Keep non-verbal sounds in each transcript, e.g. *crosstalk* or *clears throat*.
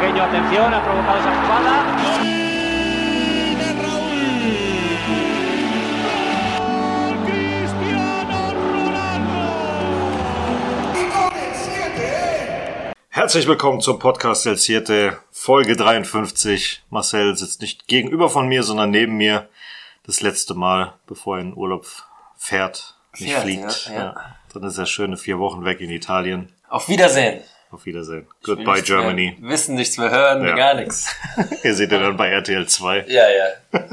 pequeño, atención, ha provocado esa jugada. Herzlich willkommen zum Podcast El Siete, Folge 53. Marcel sitzt nicht gegenüber von mir, sondern neben mir. Das letzte Mal, bevor er in Urlaub fährt, nicht Fährt, fliegt. ja, ja. Dann ist er schöne vier Wochen weg in Italien. Auf Wiedersehen. Auf Wiedersehen. Goodbye Germany. Mehr wissen, nichts mehr hören, Ja. gar nichts. *laughs* Ihr seht ihn dann bei RTL 2. Ja, ja. *laughs*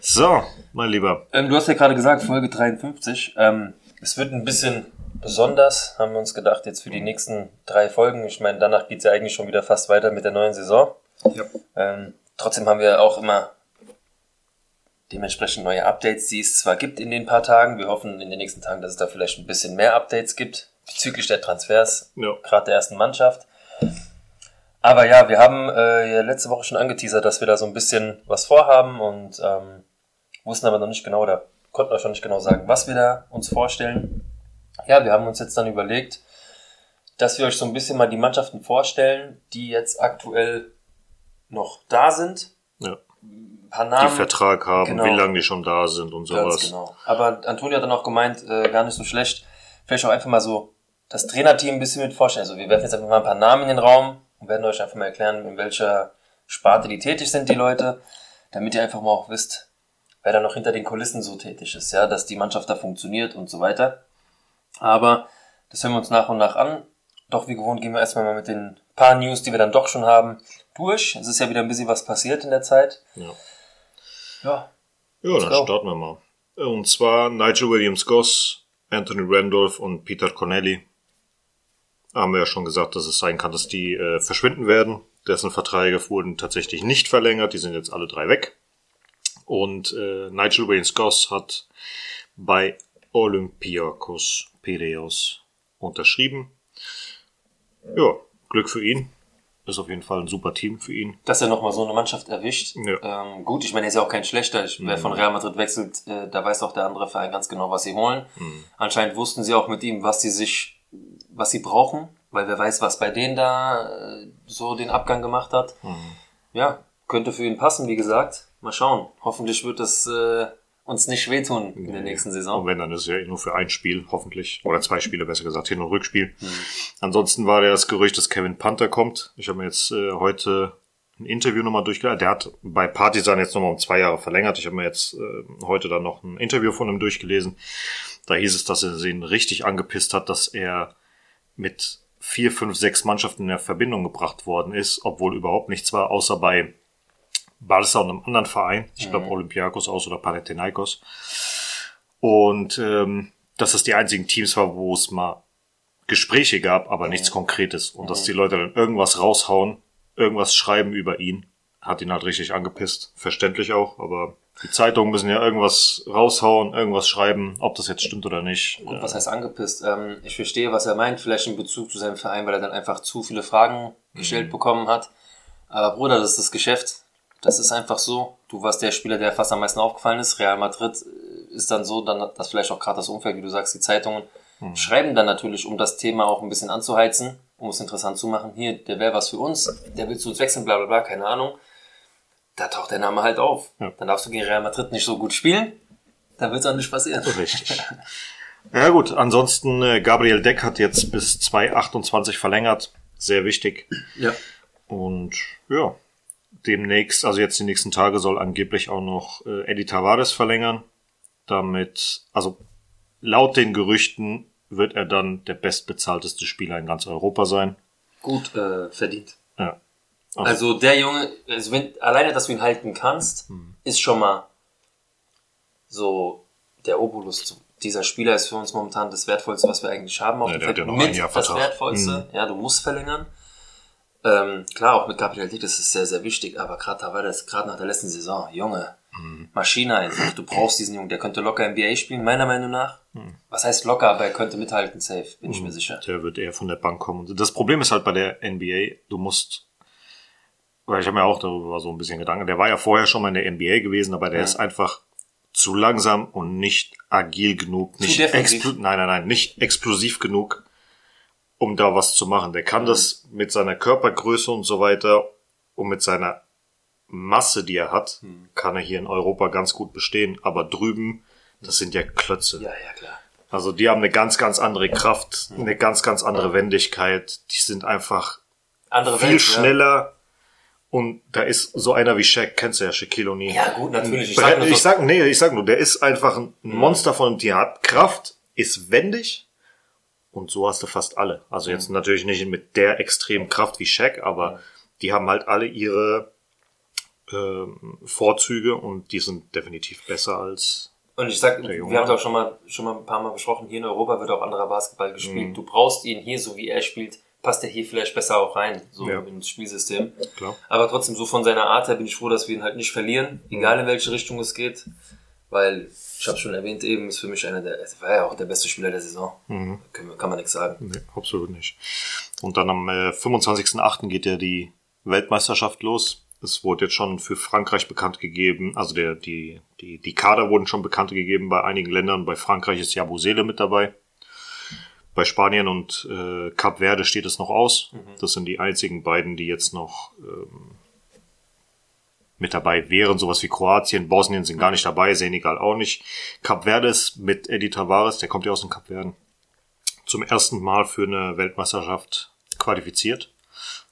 So, mein Lieber. Ähm, du hast ja gerade gesagt, Folge 53. Ähm, es wird ein bisschen besonders, haben wir uns gedacht, jetzt für die nächsten drei Folgen. Ich meine, danach geht's ja eigentlich schon wieder fast weiter mit der neuen Saison. Ja. Ähm, trotzdem haben wir auch immer dementsprechend neue Updates, die es zwar gibt in den paar Tagen. Wir hoffen in den nächsten Tagen, dass es da vielleicht ein bisschen mehr Updates gibt bezüglich der Transfers, Ja. gerade der ersten Mannschaft. Aber ja, wir haben äh, ja letzte Woche schon angeteasert, dass wir da so ein bisschen was vorhaben und ähm, wussten aber noch nicht genau oder konnten euch noch nicht genau sagen, was wir da uns vorstellen. Ja, wir haben uns jetzt dann überlegt, dass wir euch so ein bisschen mal die Mannschaften vorstellen, die jetzt aktuell noch da sind. Ja. Ein paar Namen. Die Vertrag haben, Genau. wie lange die schon da sind und sowas. Ganz genau. Aber Antonio hat dann auch gemeint, äh, gar nicht so schlecht, vielleicht auch einfach mal so das Trainerteam ein bisschen mit vorstellen. Also wir werfen jetzt einfach mal ein paar Namen in den Raum und werden euch einfach mal erklären, in welcher Sparte die tätig sind, die Leute, damit ihr einfach mal auch wisst, wer da noch hinter den Kulissen so tätig ist, ja, dass die Mannschaft da funktioniert und so weiter. Aber das hören wir uns nach und nach an. Doch wie gewohnt gehen wir erstmal mal mit den paar News, die wir dann doch schon haben, durch. Es ist ja wieder ein bisschen was passiert in der Zeit. Ja. Ja, Ja, dann go. starten wir mal. Und zwar Nigel Williams-Goss, Anthony Randolph und Peter Connelly. Haben wir ja schon gesagt, dass es sein kann, dass die äh, verschwinden werden. Dessen Verträge wurden tatsächlich nicht verlängert. Die sind jetzt alle drei weg. Und äh, Nigel Williams-Goss hat bei Olympiakos Piraeus unterschrieben. Ja, Glück für ihn. Ist auf jeden Fall ein super Team für ihn. dass er nochmal so eine Mannschaft erwischt. Ja. Ähm, gut, ich meine, er ist ja auch kein schlechter. Ich, Wer von Real Madrid wechselt, äh, da weiß auch der andere Verein ganz genau, was sie holen. Anscheinend wussten sie auch mit ihm, was sie sich, was sie brauchen, weil wer weiß, was bei denen da äh, so den Abgang gemacht hat. Ja, könnte für ihn passen, wie gesagt. Mal schauen. Hoffentlich wird es äh, uns nicht wehtun in der nächsten Und Saison. wenn, dann ist es ja eh nur für ein Spiel, hoffentlich. Oder zwei Spiele, besser gesagt, Hin- und Rückspiel. Ansonsten war das Gerücht, dass Kevin Panther kommt. Ich habe mir jetzt äh, heute ein Interview nochmal durchgelesen. Der hat bei Partisan jetzt nochmal um zwei Jahre verlängert. Ich habe mir jetzt äh, heute dann noch ein Interview von ihm durchgelesen. Da hieß es, dass er ihn richtig angepisst hat, dass er mit vier, fünf, sechs Mannschaften in der Verbindung gebracht worden ist, obwohl überhaupt nichts war, außer bei Barca und einem anderen Verein. Ich glaube Olympiakos aus oder Panathinaikos. Und ähm, dass das die einzigen Teams war, wo es mal Gespräche gab, aber nichts Konkretes. Und dass die Leute dann irgendwas raushauen, irgendwas schreiben über ihn, hat ihn halt richtig angepisst. Verständlich auch, aber die Zeitungen müssen ja irgendwas raushauen, irgendwas schreiben, ob das jetzt stimmt oder nicht. Gut, was heißt angepisst? Ähm, ich verstehe, was er meint, vielleicht in Bezug zu seinem Verein, weil er dann einfach zu viele Fragen gestellt bekommen hat. Aber Bruder, das ist das Geschäft. Das ist einfach so. Du warst der Spieler, der fast am meisten aufgefallen ist. Real Madrid äh, ist dann so, dann dass vielleicht auch gerade das Umfeld, wie du sagst, die Zeitungen schreiben dann natürlich, um das Thema auch ein bisschen anzuheizen, um es interessant zu machen. Hier, der wäre was für uns, der will zu uns wechseln, bla bla bla, keine Ahnung. Da taucht der Name halt auf. Ja. Dann darfst du gegen Real Madrid nicht so gut spielen. Da wird es auch nicht passieren. Richtig. *laughs* Ja gut, ansonsten äh, Gabriel Deck hat jetzt bis 2028 verlängert. Sehr wichtig. Ja. Und ja, demnächst, also jetzt die nächsten Tage soll angeblich auch noch äh, Eddie Tavares verlängern. Damit, also laut den Gerüchten wird er dann der bestbezahlteste Spieler in ganz Europa sein. Gut äh, verdient. Ja. Also der Junge, also wenn, alleine, dass du ihn halten kannst, Hm. ist schon mal so der Obolus. Dieser Spieler ist für uns momentan das Wertvollste, was wir eigentlich haben. Auf Ja, der hat Feld. ja noch ein mit Jahr das Vertrag. Wertvollste. Ja, du musst verlängern. Ähm, klar, auch mit Gabriel Dick, das ist sehr, sehr wichtig. Aber gerade da war das, gerade nach der letzten Saison, Junge, Hm. Maschine einfach. Du brauchst diesen Jungen. Der könnte locker NBA spielen, meiner Meinung nach. Hm. Was heißt locker, aber er könnte mithalten, safe, bin ich mir sicher. Der wird eher von der Bank kommen. Das Problem ist halt bei der NBA, du musst, weil ich habe mir auch darüber so ein bisschen Gedanken, der war ja vorher schon mal in der NBA gewesen, aber der Ja. ist einfach zu langsam und nicht agil genug, nicht defensiv. expl nein, nein, nein, nicht explosiv genug, um da was zu machen. Der kann das mit seiner Körpergröße und so weiter und mit seiner Masse, die er hat, kann er hier in Europa ganz gut bestehen. Aber drüben, das sind ja Klötze. Ja, ja, klar. Also die haben eine ganz, ganz andere Kraft, eine ganz, ganz andere Wendigkeit. Die sind einfach Andere viel Welt, schneller. Und da ist so einer wie Shaq, kennst du ja, Shaquille O'Neal. Ja. gut, natürlich. Ich Ich sag nur so, sag, nee, ich sag nur, der ist einfach ein Monster von Tier, hat Kraft, ist wendig und so hast du fast alle. Also jetzt natürlich nicht mit der extremen Kraft wie Shaq, aber die haben halt alle ihre ähm, Vorzüge und die sind definitiv besser als Und ich sag, wir haben es auch schon mal, schon mal ein paar Mal besprochen, hier in Europa wird auch anderer Basketball gespielt. Mhm. Du brauchst ihn hier, so wie er spielt, passt er hier vielleicht besser auch rein, so Ja. ins Spielsystem. klar. Aber trotzdem, so von seiner Art her bin ich froh, dass wir ihn halt nicht verlieren, egal in welche Richtung es geht. Weil, ich habe schon erwähnt eben, ist für mich einer der, er war ja auch der beste Spieler der Saison. Kann, man- kann man nichts sagen. Nee, absolut nicht. Und dann am äh, 25.08. geht ja die Weltmeisterschaft los. Es wurde jetzt schon für Frankreich bekannt gegeben, also der, die, die, die Kader wurden schon bekannt gegeben bei einigen Ländern. Bei Frankreich ist Jabusele mit dabei. Bei Spanien und äh, Cap Verde steht es noch aus. Das sind die einzigen beiden, die jetzt noch ähm, mit dabei wären. Sowas wie Kroatien, Bosnien sind gar nicht dabei, Senegal auch nicht. Cap Verde ist mit Eddie Tavares, der kommt ja aus dem Cap Verden, zum ersten Mal für eine Weltmeisterschaft qualifiziert.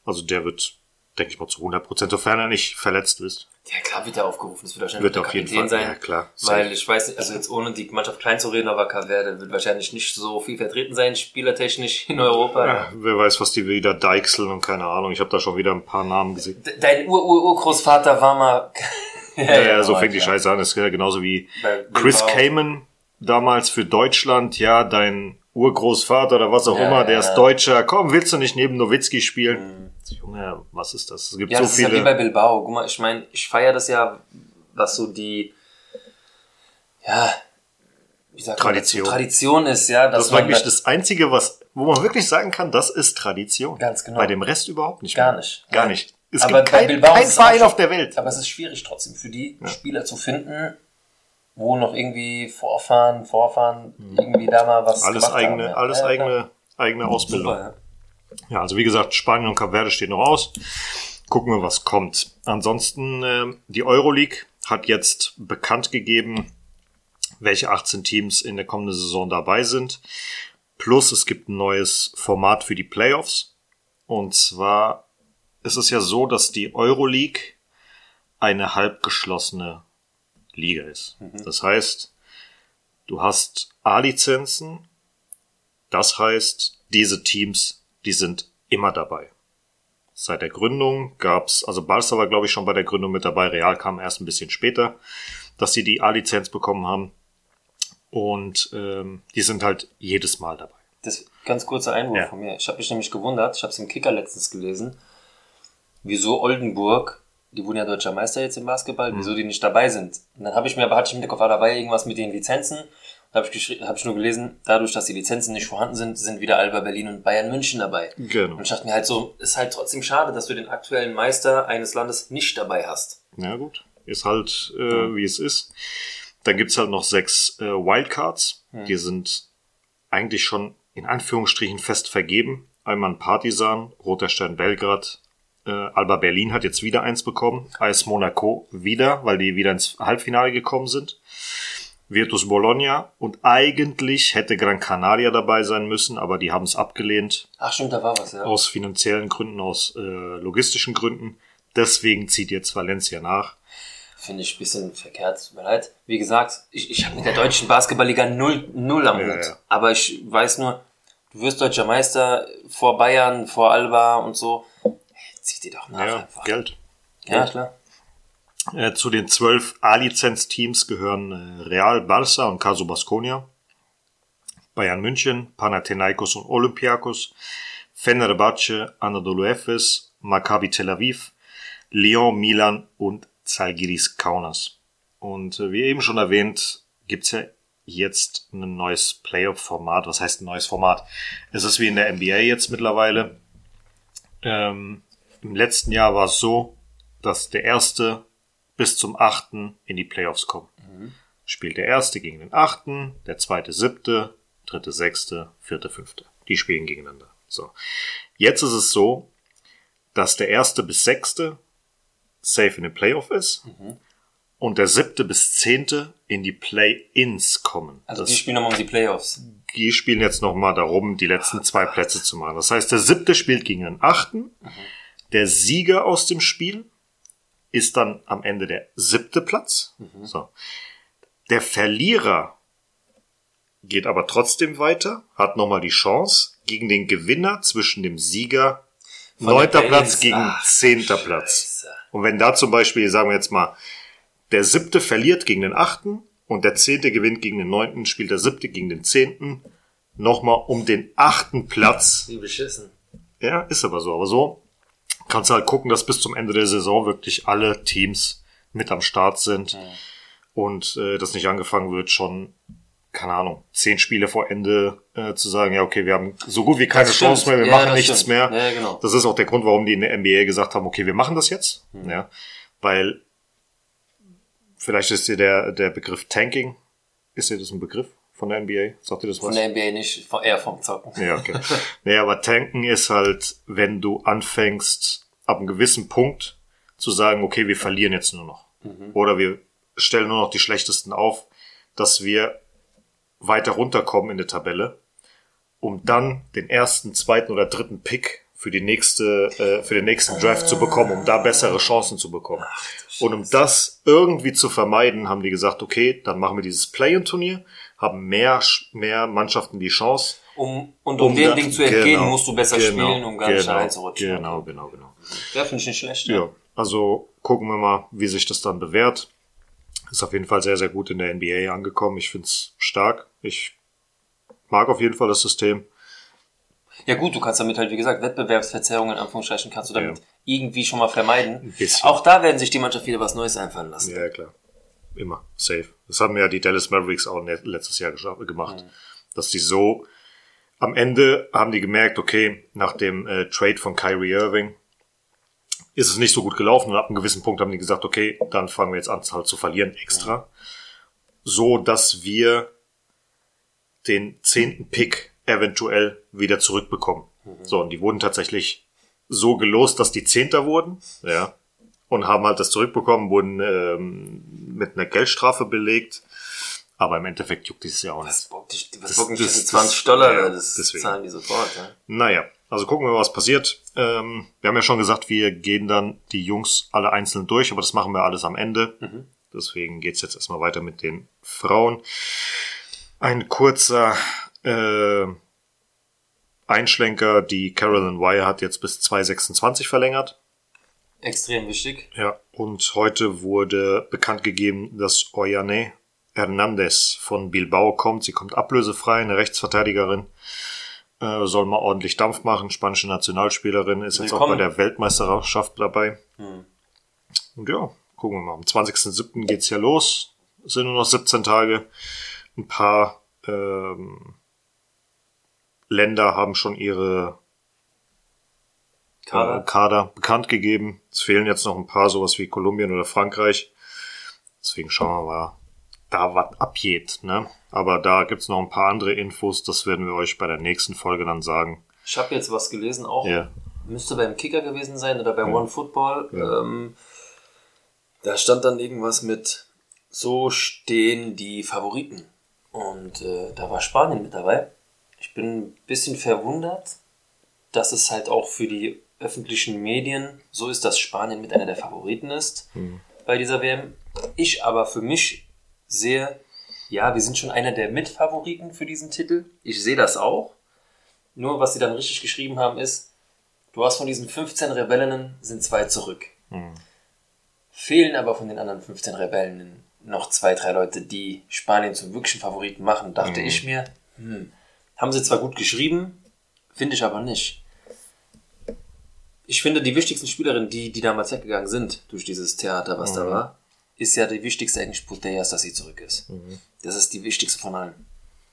Also der wird, denke ich mal, zu 100 Prozent, sofern er nicht verletzt ist. Ja, klar wird er aufgerufen. Das wird wahrscheinlich Wird der auf jeden Kapitän Fall, sein. ja, klar. Weil Safe. ich weiß nicht, also jetzt ohne die Mannschaft klein zu reden, aber Caverde wird wahrscheinlich nicht so viel vertreten sein, spielertechnisch in Europa. Ja, wer weiß, was die wieder deichseln und keine Ahnung. Ich habe da schon wieder ein paar Namen gesehen. De- Dein Ur-Ur-Urgroßvater war mal. *laughs* Ja, ja, so aber fängt die. Scheiße an. Das ist ja genauso wie Chris. Kamen damals für Deutschland. Ja, dein Urgroßvater oder was auch Ja, immer, der ja, ist ja. Deutscher. Komm, willst du nicht neben Nowitzki spielen? Junge, was ist das? Es gibt Ja, so das ist ja wie viele. bei Bilbao. Guck mal, ich meine, ich feiere das ja, was so die, ja, wie sagt man Tradition. dazu? Tradition ist, ja. Das ist eigentlich man, das Einzige, was, wo man wirklich sagen kann, das ist Tradition. Ganz genau. Bei dem Rest überhaupt nicht. Gar mehr. nicht. Gar Ja. nicht. Es Aber gibt kein, kein Verein auf der Welt. Aber es ist schwierig trotzdem für die Spieler zu finden, wo noch irgendwie Vorfahren, Vorfahren irgendwie da mal was Mhm. Alles eigene, haben. ja. alles Ja, klar. eigene, eigene Ausbildung. Super, ja. Ja, also wie gesagt, Spanien und Cap Verde stehen noch aus. Gucken wir, was kommt. Ansonsten, äh, die Euroleague hat jetzt bekannt gegeben, welche 18 Teams in der kommenden Saison dabei sind. Plus es gibt ein neues Format für die Playoffs. Und zwar ist es ja so, dass die Euroleague eine halbgeschlossene Liga ist. Das heißt, du hast A-Lizenzen. Das heißt, diese Teams, die sind immer dabei. Seit der Gründung gab's, also Barca war glaube ich schon bei der Gründung mit dabei, Real kam erst ein bisschen später, dass sie die A-Lizenz bekommen haben. Und ähm, die sind halt jedes Mal dabei. Das ganz kurzer Einwurf Ja. von mir. Ich habe mich nämlich gewundert, ich habe es im Kicker letztens gelesen, wieso Oldenburg, die wurden ja deutscher Meister jetzt im Basketball, wieso die nicht dabei sind. Und dann habe ich mir aber hatte ich im Hinterkopf, ah, da war ja irgendwas mit den Lizenzen. Da habe ich, hab ich nur gelesen, dadurch, dass die Lizenzen nicht vorhanden sind, sind wieder Alba Berlin und Bayern München dabei. Genau. Und ich dachte mir halt so, ist halt trotzdem schade, dass du den aktuellen Meister eines Landes nicht dabei hast. Ja gut, ist halt äh, wie es ist. Dann gibt's halt noch sechs äh, Wildcards. Die sind eigentlich schon in Anführungsstrichen fest vergeben. Einmal ein Partisan, Roter Stern Belgrad, äh, Alba Berlin hat jetzt wieder eins bekommen, AS Monaco wieder, weil die wieder ins Halbfinale gekommen sind. Virtus Bologna und eigentlich hätte Gran Canaria dabei sein müssen, aber die haben es abgelehnt Ach stimmt, da war was, ja. aus finanziellen Gründen, aus äh, logistischen Gründen. Deswegen zieht jetzt Valencia nach. Finde ich ein bisschen verkehrt, tut mir leid. Wie gesagt, ich, ich habe mit der deutschen Basketballliga null, null am Ja, Hut. ja. Aber ich weiß nur, du wirst deutscher Meister vor Bayern, vor Alba und so. Zieh dir doch nach Ja, einfach. Geld. Ja, klar. Äh, zu den zwölf A-Lizenz-Teams gehören äh, Real, Barça und Caso Basconia, Bayern München, Panathinaikos und Olympiakos, Fenerbahce, Anadolu Efes, Maccabi Tel Aviv, Lyon, Milan und Zalgiris Kaunas. Und äh, wie eben schon erwähnt, gibt's ja jetzt ein neues Playoff-Format. Was heißt ein neues Format? Es ist wie in der NBA jetzt mittlerweile. Ähm, Im letzten Jahr war es so, dass der erste bis zum achten in die Playoffs kommt. Spielt der erste gegen den achten, der zweite siebte, dritte sechste, vierte fünfte. Die spielen gegeneinander. So. Jetzt ist es so, dass der erste bis sechste safe in den Playoff ist und der siebte bis zehnte in die Play-ins kommen. Also das, die spielen nochmal um die Playoffs. die spielen jetzt nochmal darum, die letzten zwei Plätze zu machen. Das heißt, der siebte spielt gegen den achten. Der Sieger aus dem Spiel ist dann am Ende der siebte Platz. So. Der Verlierer geht aber trotzdem weiter, hat nochmal die Chance gegen den Gewinner zwischen dem Sieger neunter. Platz gegen Ach, zehnter Platz. Scheiße. Und wenn da zum Beispiel, sagen wir jetzt mal, der siebte verliert gegen den achten und der zehnte gewinnt gegen den neunten, spielt der siebte gegen den zehnten nochmal um den achten Platz. Wie beschissen. Ja, ist aber so. Aber so kannst du halt gucken, dass bis zum Ende der Saison wirklich alle Teams mit am Start sind und äh, das nicht angefangen wird, schon, keine Ahnung, zehn Spiele vor Ende äh, zu sagen, ja, okay, wir haben so gut wie keine Chance mehr, wir Ja, machen nichts stimmt. mehr. Ja, genau. Das ist auch der Grund, warum die in der NBA gesagt haben, okay, wir machen das jetzt. Hm. Ja, weil vielleicht ist dir der, der Begriff Tanking, ist dir das ein Begriff von der NBA? Sagt dir das was? Von der NBA nicht, eher vom Zocken. Ja, okay. nee, aber tanken ist halt, wenn du anfängst, ab einem gewissen Punkt zu sagen, okay, wir verlieren jetzt nur noch. Oder wir stellen nur noch die schlechtesten auf, dass wir weiter runterkommen in der Tabelle, um dann den ersten, zweiten oder dritten Pick für die nächste, äh, für den nächsten Draft zu bekommen, um da bessere Chancen zu bekommen. Und um das irgendwie zu vermeiden, haben die gesagt, okay, dann machen wir dieses Play-in-Turnier, haben mehr, mehr Mannschaften die Chance, Um, und um, dem da- Ding zu entgehen, genau, musst du besser genau, spielen, um gar nicht genau, reinzurutschen. Genau, genau, genau. Ja, finde ich nicht schlecht. Ja, also gucken wir mal, wie sich das dann bewährt. Ist auf jeden Fall sehr, sehr gut in der NBA angekommen. Ich find's stark. Ich mag auf jeden Fall das System. Ja gut, du kannst damit halt, wie gesagt, Wettbewerbsverzerrungen in Anführungsstrichen kannst du damit Ja. irgendwie schon mal vermeiden. Auch da werden sich die Mannschaft wieder was Neues einfallen lassen. Ja, klar. Immer. Safe. Das haben ja die Dallas Mavericks auch letztes Jahr gescha- gemacht. Dass die so, am Ende haben die gemerkt, okay, nach dem äh, Trade von Kyrie Irving ist es nicht so gut gelaufen und ab einem gewissen Punkt haben die gesagt, okay, dann fangen wir jetzt an halt zu verlieren extra. So, dass wir den zehnten Pick eventuell wieder zurückbekommen. So, und die wurden tatsächlich so gelost, dass die Zehnter wurden, ja, und haben halt das zurückbekommen, wurden ähm, mit einer Geldstrafe belegt. Aber im Endeffekt juckt dieses ja auch nicht. Was bockt dich, was Das- bockt mich das- das- 20 Dollar? ja, das deswegen. zahlen die sofort. Ja. Naja, also gucken wir mal, was passiert. Ähm, wir haben ja schon gesagt, wir gehen dann die Jungs alle einzeln durch, aber das machen wir alles am Ende. Deswegen geht's jetzt erstmal weiter mit den Frauen. Ein kurzer äh, Einschlenker, die Carolyn Wire hat jetzt bis 2026 verlängert. Extrem wichtig. Ja, und heute wurde bekannt gegeben, dass Oyane Hernandez von Bilbao kommt. Sie kommt ablösefrei, eine Rechtsverteidigerin. Äh, soll mal ordentlich Dampf machen. Spanische Nationalspielerin ist jetzt auch Willkommen. bei der Weltmeisterschaft dabei. Und ja, gucken wir mal. Am 20.07. geht's ja los. Es sind nur noch 17 Tage. Ein paar ähm, Länder haben schon ihre Kader. äh, Kader bekannt gegeben. Es fehlen jetzt noch ein paar, sowas wie Kolumbien oder Frankreich. Deswegen schauen wir mal, da was abgeht. Ne? Aber da gibt's noch ein paar andere Infos. Das werden wir euch bei der nächsten Folge dann sagen. Ich habe jetzt was gelesen, auch Ja. müsste beim Kicker gewesen sein oder bei One Football. Ja. Ähm, da stand dann irgendwas mit, so stehen die Favoriten. Und äh, da war Spanien mit dabei. Ich bin ein bisschen verwundert, dass es halt auch für die öffentlichen Medien so ist, dass Spanien mit einer der Favoriten ist bei dieser WM. Ich aber für mich sehe, ja, wir sind schon einer der Mitfavoriten für diesen Titel. Ich sehe das auch. Nur was sie dann richtig geschrieben haben ist, du hast von diesen 15 Rebellinnen sind zwei zurück. Fehlen aber von den anderen 15 Rebellen noch zwei, drei Leute, die Spanien zum wirklichen Favoriten machen, dachte ich mir, hm, haben sie zwar gut geschrieben, finde ich aber nicht. Ich finde, die wichtigsten Spielerinnen, die, die damals weggegangen sind, durch dieses Theater, was da war, ist ja die wichtigste eigentlich Putellas, dass sie zurück ist. Das ist die wichtigste von allen.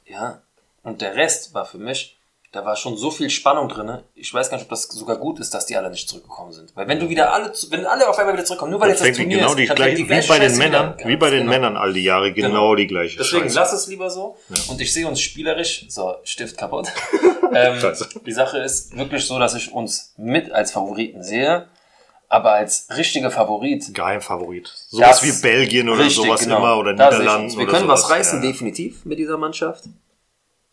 Ja. Und der Rest war für mich, da war schon so viel Spannung drin. Ich weiß gar nicht, ob das sogar gut ist, dass die alle nicht zurückgekommen sind. Weil wenn du wieder alle, wenn alle auf einmal wieder zurückkommen, nur weil jetzt das Turnier genau ist, die gleiche, fängt wie bei den Scheiße Männern, wieder wie bei den Genau. Männern all die Jahre genau, Genau. die gleiche Deswegen Scheiße. lass es lieber so. Und ich sehe uns spielerisch, so, Stift kaputt. *laughs* ähm, die Sache ist wirklich so, dass ich uns mit als Favoriten sehe, aber als richtiger Favorit. Geheimfavorit. Sowas wie Belgien oder Richtig, sowas genau. immer oder Da Niederlanden uns. Wir können was reißen, ja. definitiv, mit dieser Mannschaft.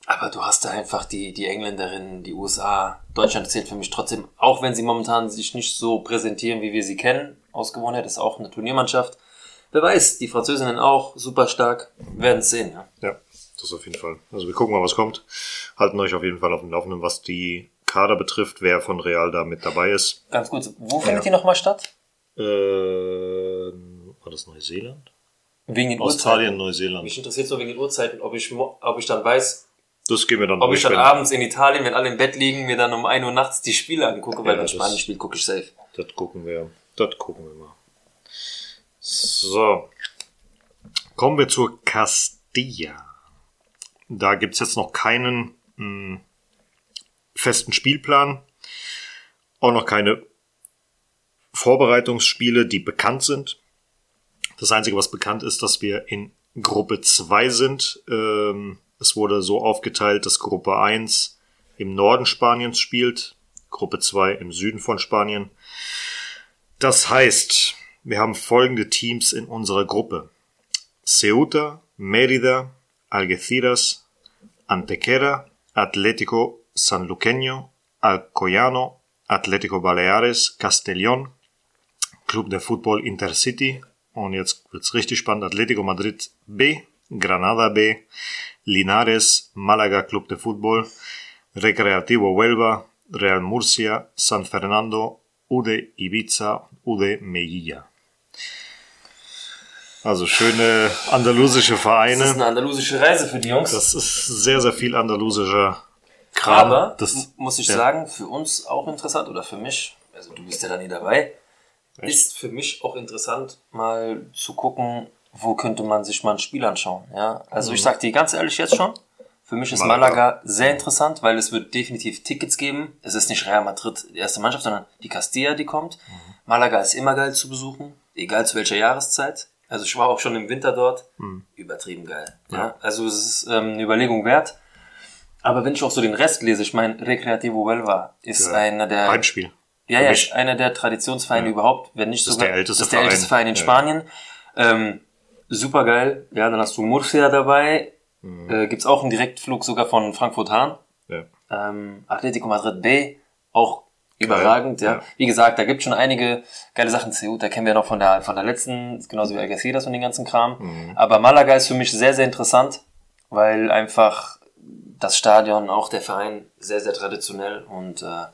Aber du hast da einfach die, die Engländerinnen, die USA. Deutschland zählt für mich trotzdem, auch wenn sie momentan sich nicht so präsentieren, wie wir sie kennen. Aus Gewohnheit ist auch eine Turniermannschaft. Wer weiß, die Französinnen auch super stark. Werden es sehen, ja. Ja, das auf jeden Fall. Also wir gucken mal, was kommt. Halten euch auf jeden Fall auf dem Laufenden, was die Kader betrifft, wer von Real da mit dabei ist. Ganz gut. Wo findet die nochmal statt? Äh, war das Neuseeland? Wegen den Australien, Uhrzeiten. Neuseeland. Mich interessiert so wegen den Uhrzeiten, ob ich, mo- ob ich dann weiß, Das gehen wir dann ob ich dann wenn- abends in Italien, wenn alle im Bett liegen, mir dann um 1 Uhr nachts die Spiele angucke, weil Ja, wenn das- Spanien spielt, gucke ich safe. Das gucken wir. Das gucken wir mal. So. Kommen wir zur Castilla. Da gibt's jetzt noch keinen mh, festen Spielplan. Auch noch keine Vorbereitungsspiele, die bekannt sind. Das Einzige, was bekannt ist, dass wir in Gruppe 2 sind. Ähm, es wurde so aufgeteilt, dass Gruppe 1 im Norden Spaniens spielt, Gruppe 2 im Süden von Spanien. Das heißt, wir haben folgende Teams in unserer Gruppe. Ceuta, Mérida, Algeciras, Antequera, Atlético Sanluqueño, Alcoyano, Atlético Baleares, Castellón, Club de Fútbol Intercity und jetzt wird's richtig spannend. Atlético Madrid B, Granada B, Linares, Málaga Club de Fútbol, Recreativo Huelva, Real Murcia, San Fernando, UD Ibiza, UD Melilla. Also schöne andalusische Das ist Vereine. eine andalusische Reise für die Jungs. Das ist sehr, sehr viel andalusischer Kram. Aber, das, muss ich ja. sagen, für uns auch interessant oder für mich, also du bist ja da nie dabei, ist für mich auch interessant, mal zu gucken, wo könnte man sich mal ein Spiel anschauen. Ja? Also ich sag dir ganz ehrlich jetzt schon, für mich ist Mhm. Malaga. Malaga sehr interessant, weil es wird definitiv Tickets geben. Es ist nicht Real Madrid die erste Mannschaft, sondern die Castilla, die kommt. Mhm. Malaga ist immer geil zu besuchen, egal zu welcher Jahreszeit. Also ich war auch schon im Winter dort. Mhm. Übertrieben geil. Ja? Also es ist ähm, eine Überlegung wert. Aber wenn ich auch so den Rest lese, ich meine, Recreativo Huelva ist Ja. einer der Heimspiel. ja, ja, einer der Traditionsvereine überhaupt, wenn nicht Das ist sogar der älteste das ist der älteste Verein. Verein in Ja. Spanien. Ähm, super geil. Ja, dann hast du Murcia dabei. Mhm. Äh, gibt's auch einen Direktflug sogar von Frankfurt Hahn. Ja. Ähm, Atletico Madrid B, auch überragend, ja. Ja. Wie gesagt, da gibt's schon einige geile Sachen. Ceuta kennen wir noch von der, von der letzten, genauso wie Algeciras und den ganzen Kram. Mhm. Aber Malaga ist für mich sehr, sehr interessant, weil einfach das Stadion, auch der Verein, sehr, sehr traditionell und äh,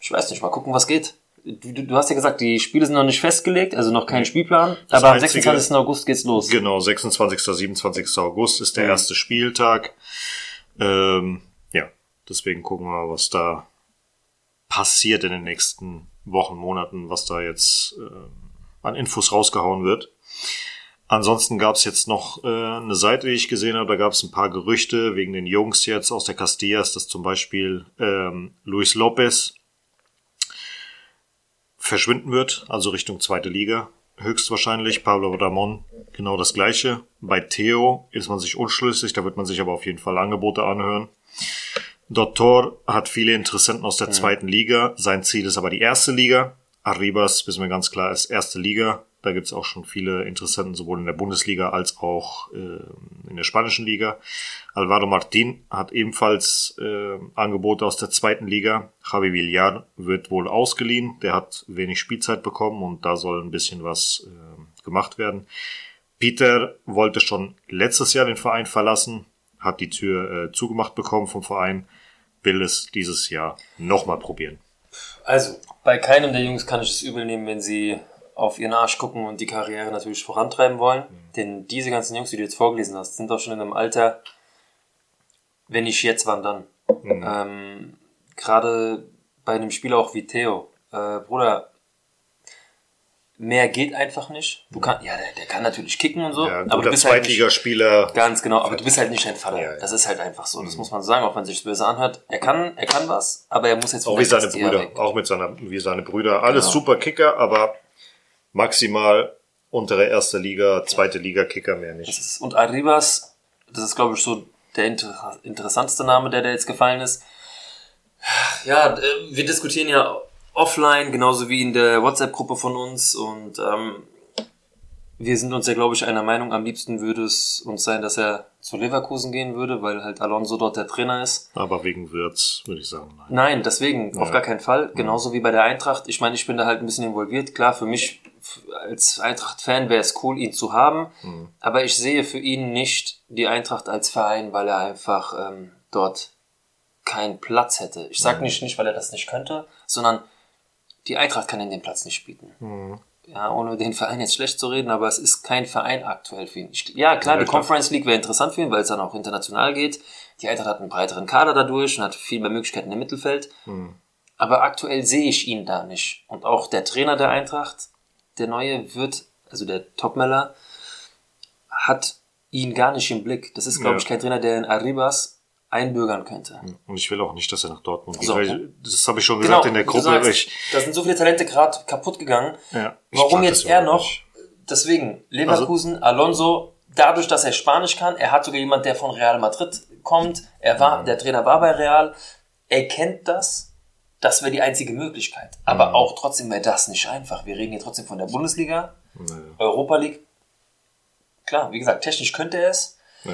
ich weiß nicht, mal gucken, was geht. Du, du, hast ja gesagt, die Spiele sind noch nicht festgelegt, also noch kein Spielplan, Das aber am einzige- 26. August geht's los. Genau, 26. 27. August ist der Mhm. erste Spieltag. Ähm, ja, deswegen gucken wir mal, was da passiert in den nächsten Wochen, Monaten, was da jetzt ähm, an Infos rausgehauen wird. Ansonsten gab es jetzt noch äh, eine Seite, die ich gesehen habe, da gab es ein paar Gerüchte wegen den Jungs jetzt aus der Castillas, dass zum Beispiel ähm, Luis Lopez verschwinden wird, also Richtung zweite Liga. Höchstwahrscheinlich. Pablo Ramon genau das gleiche. Bei Theo ist man sich unschlüssig, da wird man sich aber auf jeden Fall Angebote anhören. Dottor hat viele Interessenten aus der zweiten Liga. Sein Ziel ist aber die erste Liga. Arribas, wissen wir ganz klar, ist erste Liga. Da gibt es auch schon viele Interessenten, sowohl in der Bundesliga als auch äh, in der spanischen Liga. Alvaro Martin hat ebenfalls äh, Angebote aus der zweiten Liga. Javi Villar wird wohl ausgeliehen. Der hat wenig Spielzeit bekommen und da soll ein bisschen was äh, gemacht werden. Peter wollte schon letztes Jahr den Verein verlassen, hat die Tür äh, zugemacht bekommen vom Verein, will es dieses Jahr nochmal probieren. Also, bei keinem der Jungs kann ich es übel nehmen, wenn sie auf ihren Arsch gucken und die Karriere natürlich vorantreiben wollen. Denn diese ganzen Jungs, die du jetzt vorgelesen hast, sind auch schon in einem Alter, wenn nicht jetzt, wann dann. Ähm, Gerade bei einem Spieler auch wie Theo. Äh, Bruder, mehr geht einfach nicht. Du kannst, ja, der, der kann natürlich kicken und so, Ja, aber du bist halt Zweitligaspieler. ganz genau, aber du bist halt nicht ein Vater. Ja, ja. Das ist halt einfach so. Das muss man sagen, auch wenn sich böse anhört. Er kann, er kann was, aber er muss jetzt Auch wie seine Brüder. Auch mit seiner, wie seine Brüder. Alles Genau. super Kicker, aber maximal untere erste Liga, zweite Liga Kicker mehr nicht. ist, und Arribas, das ist glaube ich so der inter interessanteste Name, der da jetzt gefallen ist. Ja, äh, wir diskutieren ja offline, genauso wie in der WhatsApp-Gruppe von uns und ähm, wir sind uns ja, glaube ich, einer Meinung. Am liebsten würde es uns sein, dass er zu Leverkusen gehen würde, weil halt Alonso dort der Trainer ist. Aber wegen Wirtz, würde ich sagen, nein. Nein, deswegen, auf Ja. gar keinen Fall. Genauso wie bei der Eintracht. Ich meine, ich bin da halt ein bisschen involviert. Klar, für mich als Eintracht-Fan wäre es cool, ihn zu haben. Mhm. Aber ich sehe für ihn nicht die Eintracht als Verein, weil er einfach ähm, dort keinen Platz hätte. Ich Mhm. sage nicht, nicht, weil er das nicht könnte, sondern die Eintracht kann ihm den Platz nicht bieten. Mhm. Ja, ohne den Verein jetzt schlecht zu reden, aber es ist kein Verein aktuell für ihn. Ich, ja, klar, Ja, die klar. Conference League wäre interessant für ihn, weil es dann auch international geht. Die Eintracht hat einen breiteren Kader dadurch und hat viel mehr Möglichkeiten im Mittelfeld. Mhm. Aber aktuell sehe ich ihn da nicht. Und auch der Trainer der Eintracht, der neue, wird, also der Topmeller, hat ihn gar nicht im Blick. Das ist, glaube Ja. ich, kein Trainer, der in Arribas einbürgern könnte. Und ich will auch nicht, dass er nach Dortmund geht. So. Weil, das habe ich schon Genau, gesagt in der Gruppe. sagst, ich, da sind so viele Talente gerade kaputt gegangen. ja, Warum jetzt er noch? nicht. Deswegen, Leverkusen, Alonso, dadurch, dass er Spanisch kann, er hat sogar jemand, der von Real Madrid kommt, er war, der Trainer war bei Real, er kennt das, das wäre die einzige Möglichkeit. Aber auch trotzdem wäre das nicht einfach. Wir reden hier trotzdem von der Bundesliga, Europa League. Klar, wie gesagt, technisch könnte er es, Ja.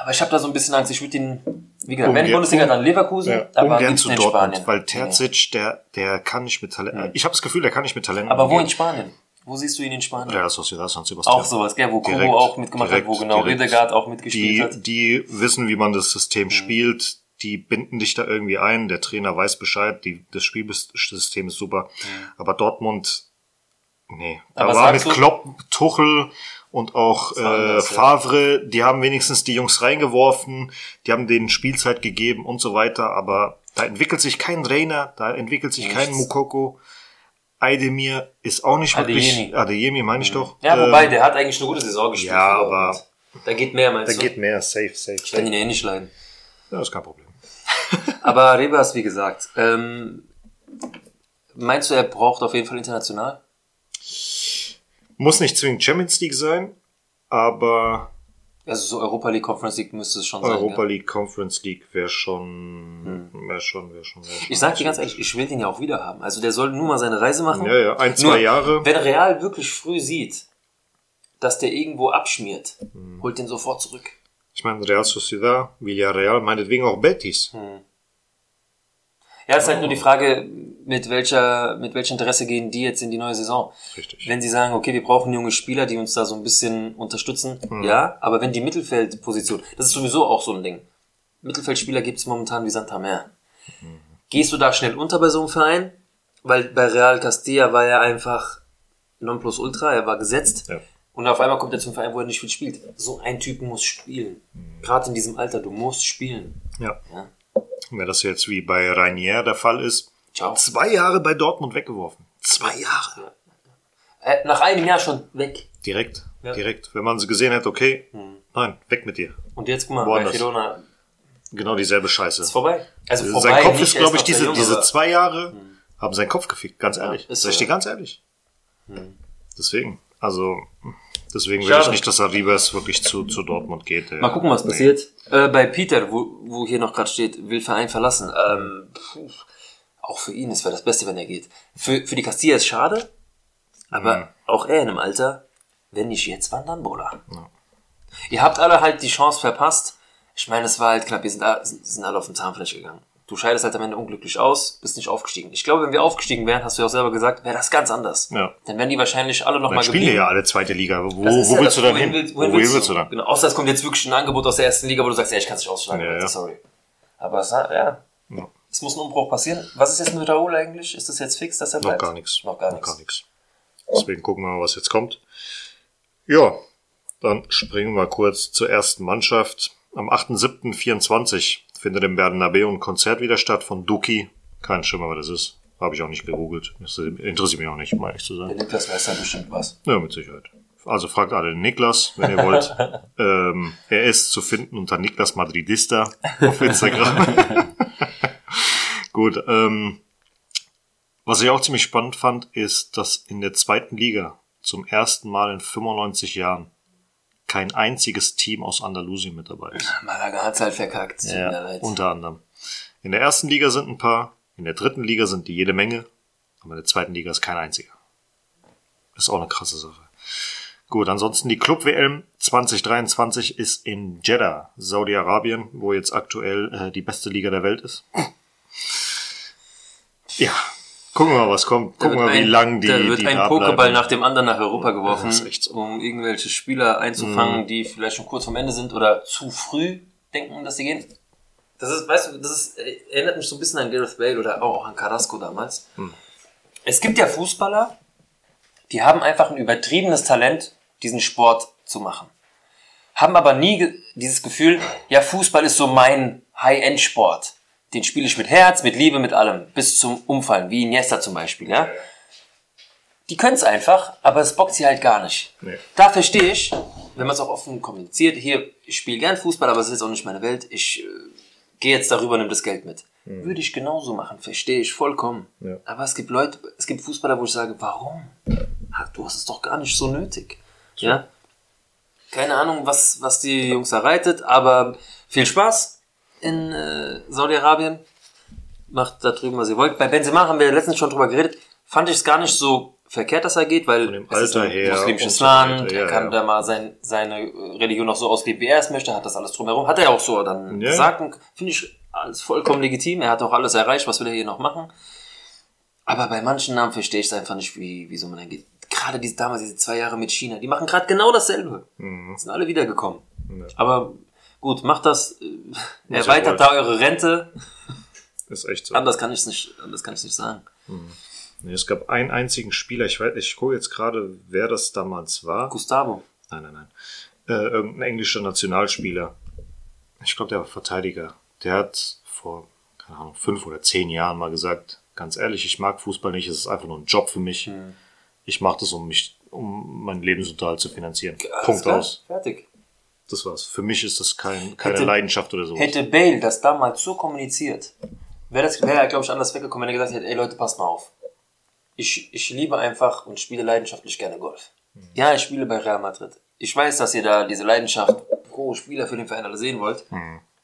aber ich habe da so ein bisschen Angst, ich würde ihn, wie gesagt, wenn Ungern- Bundesliga, dann Leverkusen, Ja, aber ungern zu in Dortmund, Spanien. weil. Terzic, der, der kann nicht mit Talent. Ich habe das Gefühl, der kann nicht mit Talent. Aber wo in umgehen. Spanien? Wo siehst du ihn in Spanien? Real Sociedad San Sebastian. Auch sowas, gell, wo Direkt, auch mitgemacht direkt, hat, wo genau direkt. Redegaard auch mitgespielt die, hat. die wissen, wie man das System spielt. Die binden dich da irgendwie ein. Der Trainer weiß Bescheid. Die, das Spielsystem ist super. Aber Dortmund, nee. Da Aber war mit Klopp, Tuchel und auch äh. Favre, die haben wenigstens die Jungs reingeworfen, die haben denen Spielzeit gegeben und so weiter. Aber da entwickelt sich kein Trainer, da entwickelt sich kein Nichts. Mukoko. Aydemir ist auch nicht wirklich, Adeyemi. Adeyemi meine ich doch. Ja, Ähm, wobei, der hat eigentlich eine gute Saison gespielt. ja, aber-. Da geht mehr, meinst da du? geht mehr, safe, safe, Ich kann ihn eh nicht leiden. Ja, ist kein Problem. Aber Rebas, wie gesagt, ähm, meinst du, er braucht auf jeden Fall international? Muss nicht zwingend Champions League sein, aber Also so Europa League, Conference League müsste es schon sein. Europa. League, Conference League wäre schon, wäre schon, wäre schon, wär schon. Ich sag dir ganz ehrlich, ich will den ja auch wieder haben. Also der soll nur mal seine Reise machen. Ja, ja, ein, zwei Nur, Jahre. Wenn Real wirklich früh sieht, dass der irgendwo abschmiert, Hm. holt den sofort zurück. Ich meine, Real Sociedad, Villarreal, meinetwegen auch Betis. Hm. Ja, es ist halt nur die Frage, mit welcher, mit welchem Interesse gehen die jetzt in die neue Saison? Richtig. Wenn sie sagen, okay, wir brauchen junge Spieler, die uns da so ein bisschen unterstützen, Hm. ja, aber wenn die Mittelfeldposition, das ist sowieso auch so ein Ding. Mittelfeldspieler gibt es momentan wie Santa Meer. Hm. Gehst du da schnell unter bei so einem Verein? Weil bei Real Castilla war er einfach Nonplusultra, er war gesetzt. Ja. Und auf einmal kommt er zum Verein, wo er nicht viel spielt. So ein Typ muss spielen. Gerade in diesem Alter, du musst spielen. Ja. Ja. Wenn das jetzt wie bei Rainier der Fall ist, Ciao. zwei Jahre bei Dortmund weggeworfen. Zwei Jahre. Äh, nach einem Jahr schon weg. Direkt, Ja. direkt. Wenn man sie gesehen hat, okay, nein, weg mit dir. Und jetzt guck mal, bei Woanders. Girona Genau dieselbe Scheiße. ist vorbei. Also vorbei, sein Kopf ist, glaube ich, diese, jung, diese zwei Jahre haben seinen Kopf gefickt, ganz ehrlich. ist Sag ich dir ja. ganz ehrlich. Deswegen, also, deswegen will ich Schade. nicht, dass Arribas wirklich zu, zu Dortmund geht. Mal gucken, was passiert. Äh, bei Peter, wo, wo hier noch gerade steht, will Verein verlassen. Ähm, puh, auch für ihn, es wäre das Beste, wenn er geht. Für, für die Castilla ist schade, aber Mhm. auch er in einem Alter, wenn nicht jetzt, wann dann, Bruder? Ihr habt alle halt die Chance verpasst. Ich meine, es war halt knapp, wir sind, sind alle auf den Zahnfleisch gegangen. Du scheidest halt am Ende unglücklich aus, bist nicht aufgestiegen. Ich glaube, wenn wir aufgestiegen wären, hast du ja auch selber gesagt, wäre das ganz anders. Ja. Dann wären die wahrscheinlich alle noch Dann mal spielen geblieben. ja alle zweite Liga. Wo, wo ja willst du dann Wohin hin? willst- Wohin willst du dann? Genau, außer es kommt jetzt wirklich ein Angebot aus der ersten Liga, wo du sagst, ey, ich kann es nicht ausschlagen, Ja, ja. sorry. Aber es, ja, Ja. es muss ein Umbruch passieren. Was ist jetzt mit Raoul eigentlich? Ist das jetzt fix, dass er Noch bleibt? gar nichts. Noch gar nichts. nichts. Deswegen gucken wir mal, was jetzt kommt. Ja, dann springen wir kurz zur ersten Mannschaft. Am 8.7.24 findet im Bernabeu ein Konzert wieder statt von Duki. Kein Schimmer, was das ist. Habe ich auch nicht gegoogelt. Das interessiert mich auch nicht, um ehrlich zu Der sein. Niklas weiß da bestimmt was. Ja, mit Sicherheit. Also fragt alle den Niklas, wenn ihr wollt. *laughs* ähm, er ist zu finden unter Niklas Madridista auf Instagram. *laughs* Gut, ähm, was ich auch ziemlich spannend fand, ist, dass in der zweiten Liga zum ersten Mal in 95 Jahren kein einziges Team aus Andalusien mit dabei ist. Malaga hat's halt verkackt. Leid. unter anderem. In der ersten Liga sind ein paar, in der dritten Liga sind die jede Menge, aber in der zweiten Liga ist kein einziger. Ist auch eine krasse Sache. Gut, ansonsten die Club-WM 2023 ist in Jeddah, Saudi-Arabien, wo jetzt aktuell äh, die beste Liga der Welt ist. Ja, gucken wir mal, was kommt. Gucken wir, wie ein- lang die Da wird die ein Pokéball nach dem anderen nach Europa geworfen, so. Mhm. um irgendwelche Spieler einzufangen, die vielleicht schon kurz vorm Ende sind oder zu früh denken, dass sie gehen. Das ist, weißt du, das ist, äh, erinnert mich so ein bisschen an Gareth Bale oder auch an Carrasco damals. Hm. Es gibt ja Fußballer, die haben einfach ein übertriebenes Talent, diesen Sport zu machen. Haben aber nie dieses Gefühl, ja, Fußball ist so mein High-End-Sport. Den spiele ich mit Herz, mit Liebe, mit allem, bis zum Umfallen, wie Iniesta zum Beispiel, ja. Die können es einfach, aber es bockt sie halt gar nicht. Nee. Da verstehe ich, wenn man es auch offen kommuniziert, hier, ich spiele gern Fußball, aber es ist jetzt auch nicht meine Welt, ich äh, gehe jetzt darüber, nimm das Geld mit. Würde ich genauso machen, verstehe ich vollkommen. Ja. Aber es gibt Leute, es gibt Fußballer, wo ich sage, warum? Du hast es doch gar nicht so nötig. Ja? Keine Ahnung, was, was die Jungs erreitet, aber viel Spaß in äh, Saudi-Arabien. Macht da drüben, was ihr wollt. Bei Benzema haben wir letztens schon drüber geredet. Fand ich es gar nicht so verkehrt, dass er geht, weil Von dem es ist Alter ein her muslimisches. Land. Ja, er kann ja. da mal sein, seine äh, Religion noch so ausleben, wie er es möchte. Hat das alles drumherum. Hat er ja auch so dann Ja. gesagt. und Finde ich alles vollkommen legitim. Er hat auch alles erreicht. Was will er hier noch machen? Aber bei manchen Namen verstehe ich es einfach nicht, wie, wieso man da geht. Gerade diese, damals diese zwei Jahre mit China, die machen gerade genau dasselbe. Mhm. Sind alle wiedergekommen. Ja. Aber gut, macht das, äh, erweitert da eure Rente. Ist echt so. Anders kann ich es nicht, anders kann ich nicht sagen. Nee, es gab einen einzigen Spieler, ich weiß, ich gucke jetzt gerade, wer das damals war. Gustavo. Nein, nein, nein. Äh, irgendein englischer Nationalspieler. Ich glaube, der war Verteidiger. Der hat vor, keine Ahnung, fünf oder zehn Jahren mal gesagt, ganz ehrlich, ich mag Fußball nicht, es ist einfach nur ein Job für mich. Ich mache das, um mich, um meinen Lebensunterhalt zu finanzieren. Alles Punkt klar, aus. Fertig. Das war's. Für mich ist das kein, keine Hätte- Leidenschaft oder so. Hätte Bale das damals so kommuniziert, wäre das, wäre er, glaube ich, anders weggekommen, wenn er gesagt hätte, ey Leute, passt mal auf. Ich, ich liebe einfach und spiele leidenschaftlich gerne Golf. Ja, ich spiele bei Real Madrid. Ich weiß, dass ihr da diese Leidenschaft pro Spieler für den Verein alle sehen wollt.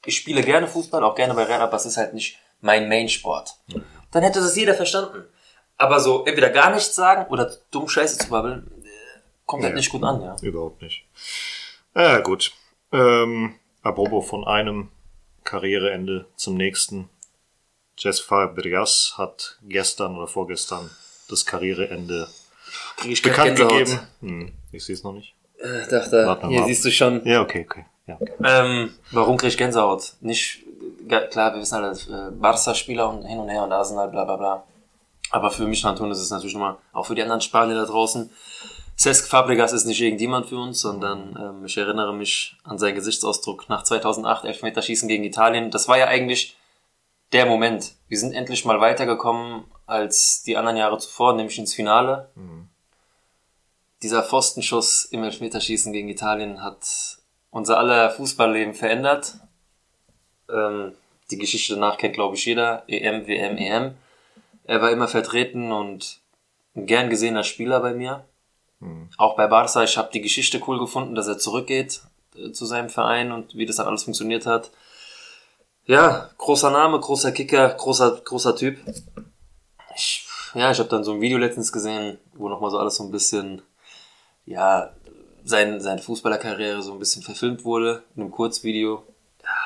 Ich spiele gerne Fußball, auch gerne bei Real, aber es ist halt nicht mein Main-Sport. Dann hätte das jeder verstanden. Aber so entweder gar nichts sagen oder dumm Scheiße zu babbeln, äh, kommt halt Ja. nicht gut an, ja. Überhaupt nicht. Ja, gut. Ähm, apropos von einem Karriereende zum nächsten. Jess Fabregas hat gestern oder vorgestern das Karriereende ich bekannt gegeben. Hm, ich sehe es noch nicht. Äh, dachte, hier ab. siehst du schon. Ja, okay, okay. Ja. Ähm, warum krieg ich Gänsehaut? Nicht, klar, wir wissen alle, äh, Barca-Spieler und hin und her und Arsenal, bla bla bla. Aber für mich, Anton, ist es natürlich nochmal, auch für die anderen Spanier da draußen. Cesc Fabregas ist nicht irgendjemand für uns, sondern ähm, ich erinnere mich an seinen Gesichtsausdruck nach 2008, Elfmeterschießen gegen Italien. Das war ja eigentlich der Moment. Wir sind endlich mal weitergekommen als die anderen Jahre zuvor, nämlich ins Finale. Dieser Pfostenschuss im Elfmeterschießen gegen Italien hat unser aller Fußballleben verändert. Ähm, die Geschichte danach kennt, glaube ich, jeder. EM, WM, EM. Er war immer vertreten und ein gern gesehener Spieler bei mir. Auch bei Barca. Ich habe die Geschichte cool gefunden, dass er zurückgeht äh, zu seinem Verein und wie das dann alles funktioniert hat. Ja, großer Name, großer Kicker, großer, großer Typ. Ich, ja, ich habe dann so ein Video letztens gesehen, wo nochmal so alles so ein bisschen, ja, sein, seine Fußballerkarriere so ein bisschen verfilmt wurde, in einem Kurzvideo. Ja,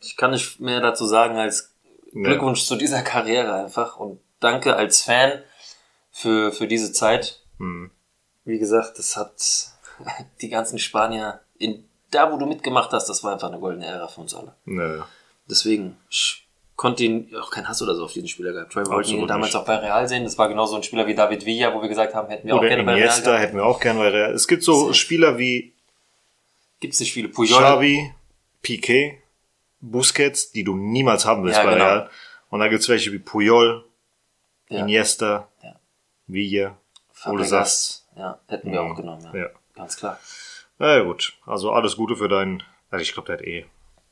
ich kann nicht mehr dazu sagen als Glückwunsch zu dieser Karriere einfach und danke als Fan für, für diese Zeit. Hm. Wie gesagt, das hat *laughs* die ganzen Spanier in da, wo du mitgemacht hast, das war einfach eine goldene Ära für uns alle. Nö. Deswegen, ich konnte ihn auch keinen Hass oder so auf diesen Spieler gehabt. Wir wollten ihn damals nicht. auch bei Real sehen. Das war genauso ein Spieler wie David Villa, wo wir gesagt haben, hätten wir auch Oder gerne bei Real Iniesta gehabt. hätten wir auch gerne bei Real. Es gibt so Spieler wie Gibt's nicht viele. Puyol. Xavi, Piquet, Busquets, die du niemals haben willst Ja, bei genau. Real. Und da gibt's welche wie Puyol, Ja. Iniesta, Ja. Villa, Ole Fabregas. Sass. Ja, hätten wir Mhm. auch genommen, ja. Ja. Ganz klar. Na ja, gut. Also alles Gute für deinen. Also ich glaube, der hat eh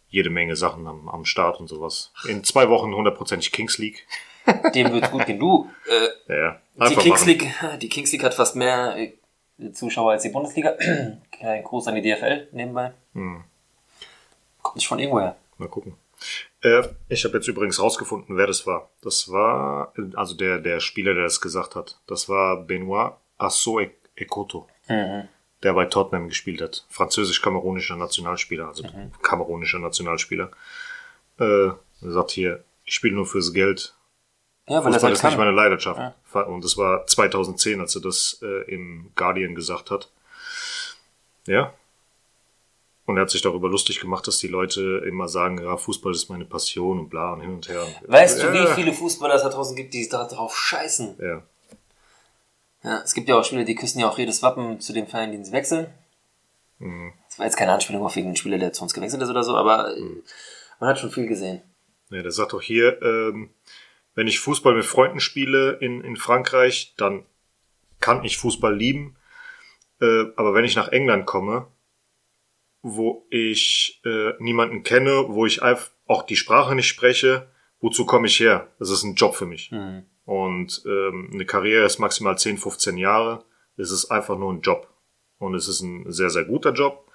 jede Menge Sachen am, am Start und sowas. In zwei Wochen hundertprozentig Kings League. *laughs* Dem wird's gut gehen. Du, äh, Ja, ja. die Kings machen. League, die Kings League hat fast mehr äh, Zuschauer als die Bundesliga. *clears throat* Kein Gruß an die DFL nebenbei. Hm. Kommt nicht von irgendwoher. Mal gucken. Äh, ich habe jetzt übrigens rausgefunden, wer das war. Das war, also der, der Spieler, der das gesagt hat. Das war Benoit Asso Ekoto, Mhm. der bei Tottenham gespielt hat. Französisch-kamerunischer Nationalspieler, also Mhm. kamerunischer Nationalspieler. Äh, er sagt hier, ich spiele nur fürs Geld. Ja, weil das Fußball halt ist nicht meine Leidenschaft. Ja. Und das war 2010, als er das äh, im Guardian gesagt hat. Ja. Und er hat sich darüber lustig gemacht, dass die Leute immer sagen, ja, Fußball ist meine Passion und bla und hin und her. Weißt du, ja, wie viele Fußballer es da draußen gibt, die da drauf scheißen? Ja. Ja, es gibt ja auch Spieler, die küssen ja auch jedes Wappen zu dem Verein, den sie wechseln. Mhm. Das war jetzt keine Anspielung auf irgendeinen Spieler, der zu uns gewechselt ist oder so, aber äh, Mhm. man hat schon viel gesehen. ja, der sagt doch hier, ähm, wenn ich Fußball mit Freunden spiele in, in Frankreich, dann kann ich Fußball lieben. Äh, aber wenn ich nach England komme, wo ich äh, niemanden kenne, wo ich einfach auch die Sprache nicht spreche, wozu komme ich her? Das ist ein Job für mich. Mhm. Und ähm, eine Karriere ist maximal 10, 15 Jahre. Es ist einfach nur ein Job. Und es ist ein sehr, sehr guter Job.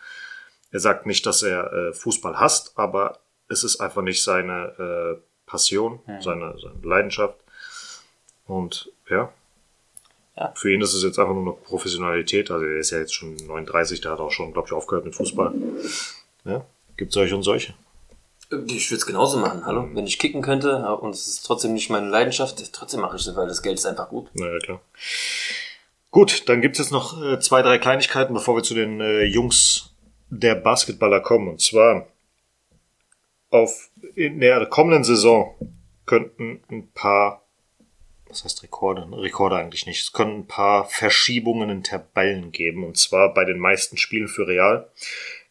Er sagt nicht, dass er äh, Fußball hasst, aber es ist einfach nicht seine äh, Passion, seine, seine Leidenschaft. Und ja. Ja. Für ihn ist es jetzt einfach nur eine Professionalität. Also er ist ja jetzt schon 39, der hat auch schon, glaube ich, aufgehört mit Fußball. Ja. Gibt solche und solche. Ich würde es genauso machen, hallo? Wenn ich kicken könnte und es ist trotzdem nicht meine Leidenschaft, trotzdem mache ich es, weil das Geld ist einfach gut. Naja, klar. Gut, dann gibt's jetzt noch äh, zwei, drei Kleinigkeiten, bevor wir zu den äh, Jungs der Basketballer kommen. Und zwar auf in der kommenden Saison könnten ein paar, was heißt Rekorde? Rekorde eigentlich nicht. Es können ein paar Verschiebungen in Tabellen geben. Und zwar bei den meisten Spielen für Real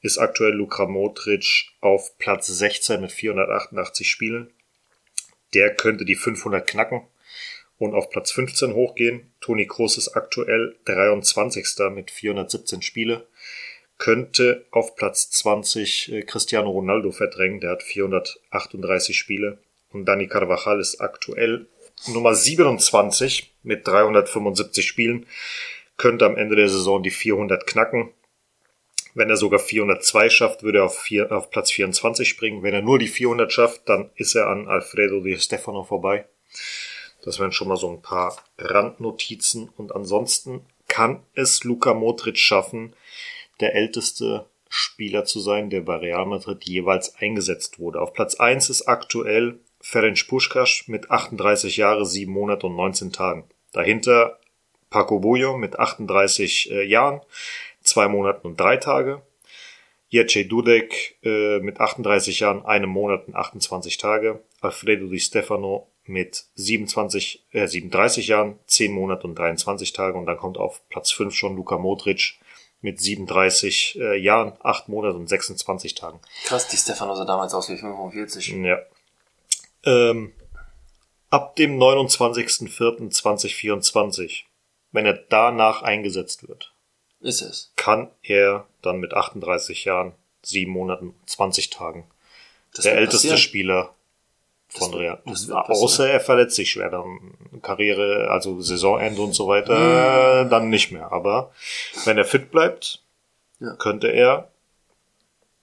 ist aktuell Luka Modric auf Platz 16 mit 488 Spielen. Der könnte die 500 knacken und auf Platz 15 hochgehen. Toni Kroos ist aktuell 23. mit 417 Spiele. Könnte auf Platz 20 äh, Cristiano Ronaldo verdrängen, der hat 438 Spiele. Und Dani Carvajal ist aktuell Nummer 27 mit 375 Spielen. Könnte am Ende der Saison die 400 knacken. Wenn er sogar 402 schafft, würde er auf, vier, auf Platz 24 springen. Wenn er nur die 400 schafft, dann ist er an Alfredo Di Stefano vorbei. Das wären schon mal so ein paar Randnotizen. Und ansonsten kann es Luka Modric schaffen, der älteste Spieler zu sein, der bei Real Madrid jeweils eingesetzt wurde. Auf Platz 1 ist aktuell Ferenc Puskas mit 38 Jahre, 7 Monate und 19 Tagen. Dahinter Paco Bullo mit 38 äh, Jahren, 2 Monaten und 3 Tage. Jerzy Dudek äh, mit 38 Jahren, einem Monat und 28 Tage. Alfredo Di Stefano mit 27, äh, 37 Jahren, 10 Monate und 23 Tage. Und dann kommt auf Platz 5 schon Luka Modric mit 37 äh, Jahren, 8 Monate und 26 Tagen. Krass, die Stefano sah damals aus wie 45. Ja. Ähm, ab dem 29.04.2024, wenn er danach eingesetzt wird, Ist es. kann er dann mit 38 Jahren, 7 Monaten, 20 Tagen Das der älteste passieren. Spieler von wird- Real. das. Außer er verletzt sich schwer, dann Karriere, also Saisonende und so weiter, Mhm. dann nicht mehr. Aber wenn er fit bleibt, Ja. könnte er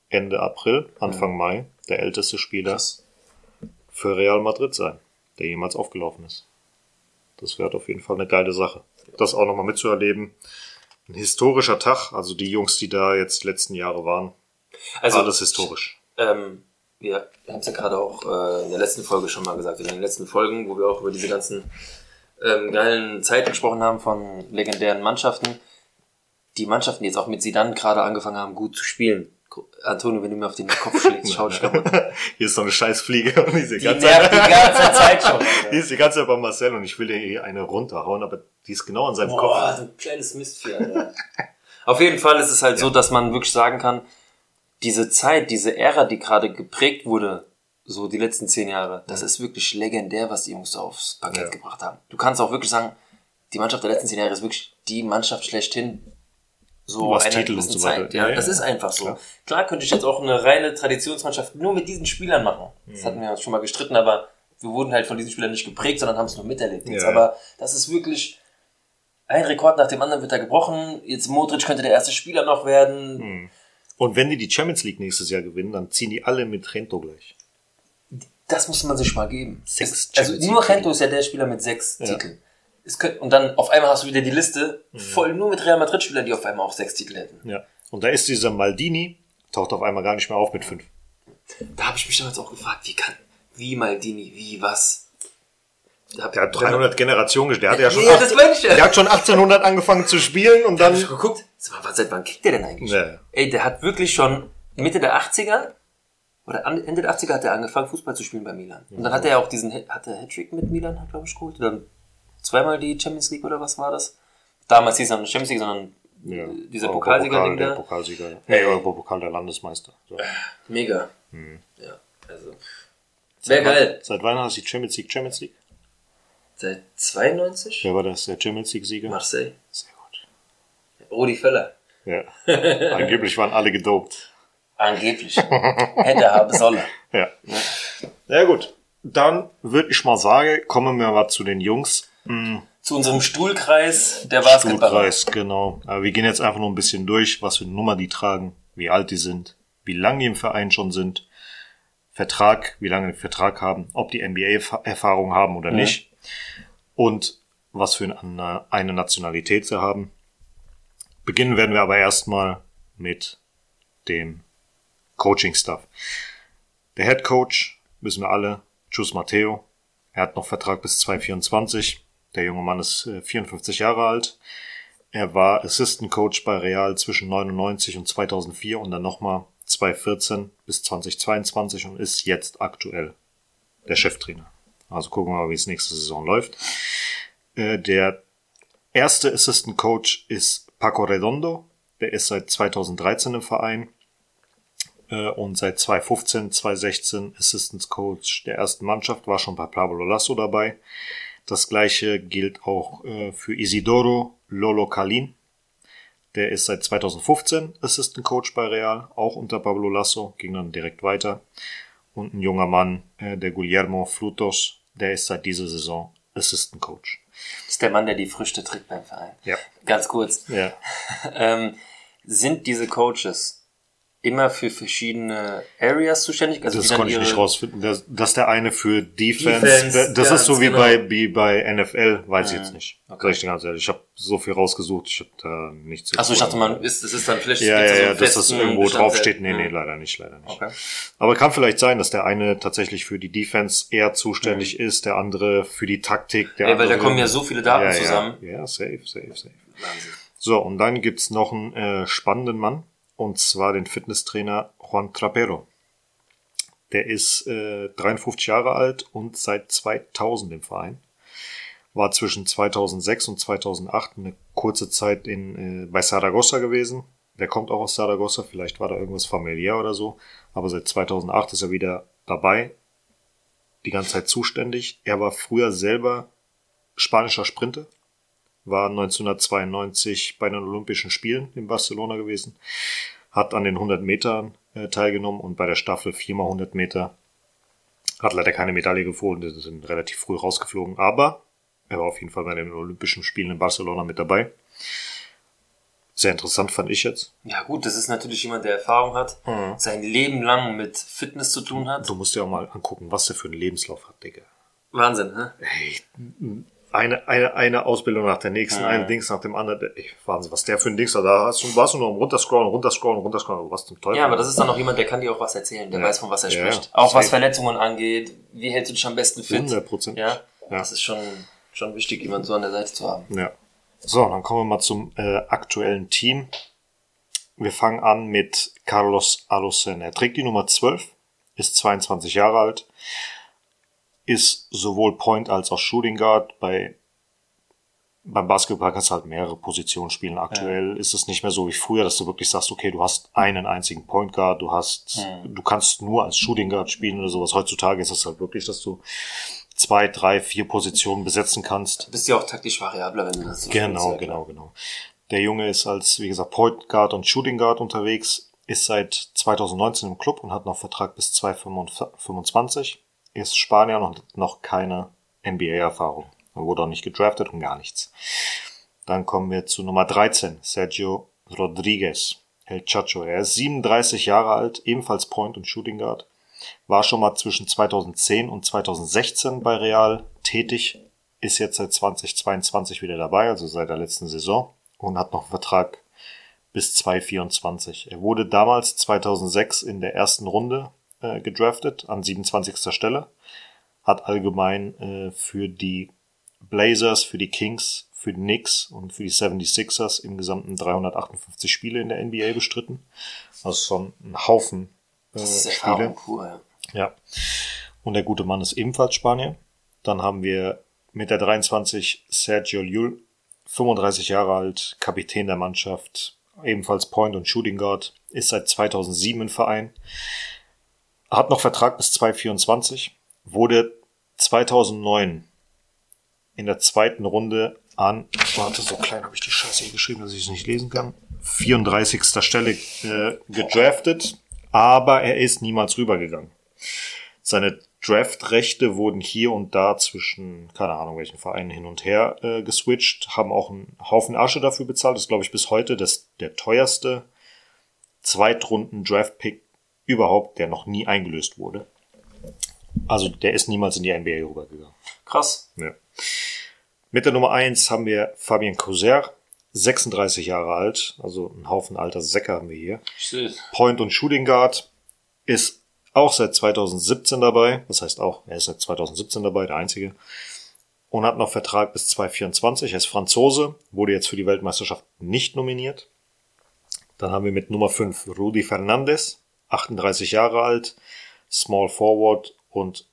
Ende April, Anfang Mai der älteste Spieler Krass. für Real Madrid sein, der jemals aufgelaufen ist. Das wäre auf jeden Fall eine geile Sache. Das auch nochmal mitzuerleben. Ein historischer Tag, also die Jungs, die da jetzt die letzten Jahre waren, Also, alles historisch. ähm, wir haben es ja gerade auch äh, in der letzten Folge schon mal gesagt, in den letzten Folgen, wo wir auch über diese ganzen ähm, geilen Zeiten gesprochen haben von legendären Mannschaften. Die Mannschaften, die jetzt auch mit Sidan gerade angefangen haben, gut zu spielen. Antonio, wenn du mir auf den Kopf schlägst, schau dich kaputt. *laughs* Hier ist so eine Scheißfliege und *laughs* die ist die Die ganze nervt die ganze Zeit schon. *laughs* Die Alter. ist die ganze Zeit bei Marcel und ich will ihr eh eine runterhauen, aber die ist genau an seinem Boah, Kopf. du kleines Mistvieh, Alter. Auf jeden Fall ist es halt so, dass man wirklich sagen kann, diese Zeit, diese Ära, die gerade geprägt wurde so die letzten zehn Jahre, das ist wirklich legendär, was die Jungs da aufs Parkett gebracht haben. Du kannst auch wirklich sagen, die Mannschaft der letzten zehn Jahre ist wirklich die Mannschaft schlechthin. So Was einer Titel und gewissen so weiter. Zeit. Ja, Ja, das ja, ist einfach so. klar. Klar. könnte ich jetzt auch eine reine Traditionsmannschaft nur mit diesen Spielern machen. Das Mhm. hatten wir uns schon mal gestritten, aber wir wurden halt von diesen Spielern nicht geprägt, sondern haben es nur miterlebt. Jetzt. Aber das ist wirklich ein Rekord nach dem anderen wird da gebrochen. Jetzt Modric könnte der erste Spieler noch werden. Mhm. Und wenn die die Champions League nächstes Jahr gewinnen, dann ziehen die alle mit Rento gleich. Das muss man sich mal geben. Sechs also Champions nur League-Titel. Rento ist ja der Spieler mit sechs. Titeln. Es könnte, und dann auf einmal hast du wieder die Liste Mhm. voll nur mit Real Madrid-Spielern, die auf einmal auch sechs Titel hätten. Ja. Und da ist dieser Maldini, taucht auf einmal gar nicht mehr auf mit fünf. Da habe ich mich damals auch gefragt, wie kann, wie Maldini, wie was? Da Der hat 300 Generationen gespielt. Der hat ja *laughs* schon, Ja, acht- das meine ich ja. der hat schon 1800 angefangen zu spielen und Da hab ich dann. geguckt, seit wann kickt der denn eigentlich? Ja. Ey, der hat wirklich schon Mitte der 80er oder Ende der 80er hat er angefangen, Fußball zu spielen bei Milan. Und dann hat er auch diesen, hat er Hattrick mit Milan, hat glaube ich geholt. Dann zweimal die Champions League oder was war das? Damals hieß es noch nicht Champions League, sondern Ja. dieser Pokalsieger-Ding der da. Pokalsieger. Nee, Europapokal der Landesmeister. So. Mega. Hm. Ja, also. Wäre geil. Seit wann hast du die Champions League Champions League? Seit 92? Wer war das? Der Champions League Sieger? Marseille. Sehr gut. Rudi Völler. Ja. Angeblich waren alle gedopt. Angeblich. Hätte, haben, solle. *laughs* Ja. Ja gut. Dann würde ich mal sagen, kommen wir mal zu den Jungs. Zu unserem Stuhlkreis der Basketballer. Stuhlkreis, genau. Aber wir gehen jetzt einfach nur ein bisschen durch, was für eine Nummer die tragen, wie alt die sind, wie lange die im Verein schon sind, Vertrag, wie lange die Vertrag haben, ob die NBA-Erfahrung haben oder nicht und was für eine, eine Nationalität sie haben. Beginnen werden wir aber erstmal mit dem Coaching-Stuff. Der Head Coach, wissen wir alle, Chus Matteo. Er hat noch Vertrag bis 2024. Der junge Mann ist äh, 54 Jahre alt. Er war Assistant Coach bei Real zwischen 99 und 2004 und dann nochmal 2014 bis 2022 und ist jetzt aktuell der Cheftrainer. Also gucken wir mal, wie es nächste Saison läuft. Äh, Der erste Assistant Coach ist Paco Redondo. Der ist seit 2013 im Verein äh, und seit 2015, 2016 Assistant Coach der ersten Mannschaft, war schon bei Pablo Lasso dabei. Das gleiche gilt auch äh, für Isidoro Lolo Kalin. Der ist seit 2015 Assistant Coach bei Real, auch unter Pablo Lasso, ging dann direkt weiter. Und ein junger Mann, äh, der Guillermo Frutos, der ist seit dieser Saison Assistant Coach. Das ist der Mann, der die Früchte trägt beim Verein. Ja. Ganz kurz. Ja. *laughs* Ähm, sind diese Coaches immer für verschiedene Areas zuständig? Also Das konnte ich nicht rausfinden. Das, das der eine für Defense. Defense, das ja, ist so wie genau. bei wie bei NFL, weiß ich Mhm. jetzt nicht. Okay. Sag ich dir ganz ehrlich. Ich habe so viel rausgesucht, ich habe da nichts. Achso, ich dachte, man ist, das ist dann vielleicht Ja, da ja, so ja, dass das irgendwo draufsteht. Nee, Mhm. nee, leider nicht, leider nicht. Okay. Aber kann vielleicht sein, dass der eine tatsächlich für die Defense eher zuständig Mhm. ist, der andere für die Taktik. Der Ja, weil da andere, kommen ja so viele Daten ja, zusammen. Ja, ja, safe, safe, safe. Wahnsinn. So, und dann gibt's noch einen äh, spannenden Mann, und zwar den Fitnesstrainer Juan Trapero. Der ist äh, 53 Jahre alt und seit 2000 im Verein. War zwischen 2006 und 2008 eine kurze Zeit in, äh, bei Saragossa gewesen. Der kommt auch aus Saragossa, vielleicht war da irgendwas familiär oder so. Aber seit 2008 ist er wieder dabei, die ganze Zeit zuständig. Er war früher selber spanischer Sprinter, war 1992 bei den Olympischen Spielen in Barcelona gewesen, hat an den 100 Metern äh, teilgenommen und bei der Staffel 4x100 Meter hat leider keine Medaille gefunden, die sind relativ früh rausgeflogen, aber er war auf jeden Fall bei den Olympischen Spielen in Barcelona mit dabei. Sehr interessant fand ich jetzt. Ja gut, das ist natürlich jemand, der Erfahrung hat, Mhm. sein Leben lang mit Fitness zu tun hat. Du musst dir auch mal angucken, was der für einen Lebenslauf hat, Digga. Wahnsinn, ne? Ey, eine, eine, eine Ausbildung nach der nächsten, Ja. ein Dings nach dem anderen. Ey, Wahnsinn, was der für ein Dings hat. Da hast du, warst du nur am runterscrollen, runterscrollen, runterscrollen. Was zum Teufel. Ja, aber das ist dann auch jemand, der kann dir auch was erzählen, der Ja. weiß, von was er Ja, spricht. Auch was. Verletzungen angeht, wie hältst du dich am besten fit? 100 Prozent. Ja, das ist schon, schon wichtig, jemanden so an der Seite zu haben. Ja. So, dann kommen wir mal zum äh, aktuellen Team. Wir fangen an mit Carlos Alusen. Er trägt die Nummer 12, ist 22 Jahre alt, ist sowohl Point als auch Shooting Guard bei beim Basketball kannst du halt mehrere Positionen spielen. Aktuell ja. ist es nicht mehr so wie früher, dass du wirklich sagst, okay, du hast einen einzigen Point Guard, du hast, mhm. du kannst nur als Shooting Guard spielen oder sowas. Heutzutage ist es halt wirklich, dass du zwei, drei, vier Positionen besetzen kannst. Du bist ja auch taktisch variabler, wenn du das so Genau, spielst, genau, genau. Der Junge ist als, wie gesagt, Point Guard und Shooting Guard unterwegs, ist seit 2019 im Club und hat noch Vertrag bis 2025, ist Spanier und hat noch keine NBA-Erfahrung. Er wurde auch nicht gedraftet und gar nichts. Dann kommen wir zu Nummer 13, Sergio Rodriguez, El Chacho. Er ist 37 Jahre alt, ebenfalls Point und Shooting Guard. War schon mal zwischen 2010 und 2016 bei Real tätig, ist jetzt seit 2022 wieder dabei, also seit der letzten Saison und hat noch einen Vertrag bis 2024. Er wurde damals 2006 in der ersten Runde äh, gedraftet, an 27. Stelle. Hat allgemein äh, für die Blazers, für die Kings, für die Knicks und für die 76ers im gesamten 358 Spiele in der NBA bestritten. Also schon ein Haufen äh, Spiele. Pur, ja. ja. Und der gute Mann ist ebenfalls Spanier. Dann haben wir mit der 23 Sergio Llull, 35 Jahre alt, Kapitän der Mannschaft, ebenfalls Point und Shooting Guard, ist seit 2007 im Verein, hat noch Vertrag bis 2024, wurde 2009 in der zweiten Runde an, warte, so klein habe ich die Scheiße hier geschrieben, dass ich es nicht lesen kann, 34. Stelle äh, gedraftet, aber er ist niemals rübergegangen. Seine Draftrechte wurden hier und da zwischen, keine Ahnung, welchen Vereinen hin und her äh, geswitcht, haben auch einen Haufen Asche dafür bezahlt. Das ist, glaube ich, bis heute das, der teuerste Zweitrunden-Draft-Pick überhaupt, der noch nie eingelöst wurde. Also der ist niemals in die NBA rübergegangen. Krass. Ja. Mit der Nummer eins haben wir Fabien Couser, 36 Jahre alt, also ein Haufen alter Säcke haben wir hier. Point und Shooting Guard ist auch seit 2017 dabei. Das heißt auch, er ist seit 2017 dabei, der einzige. Und hat noch Vertrag bis 2024. Er ist Franzose, wurde jetzt für die Weltmeisterschaft nicht nominiert. Dann haben wir mit Nummer 5 Rudi Fernandes, 38 Jahre alt, Small Forward und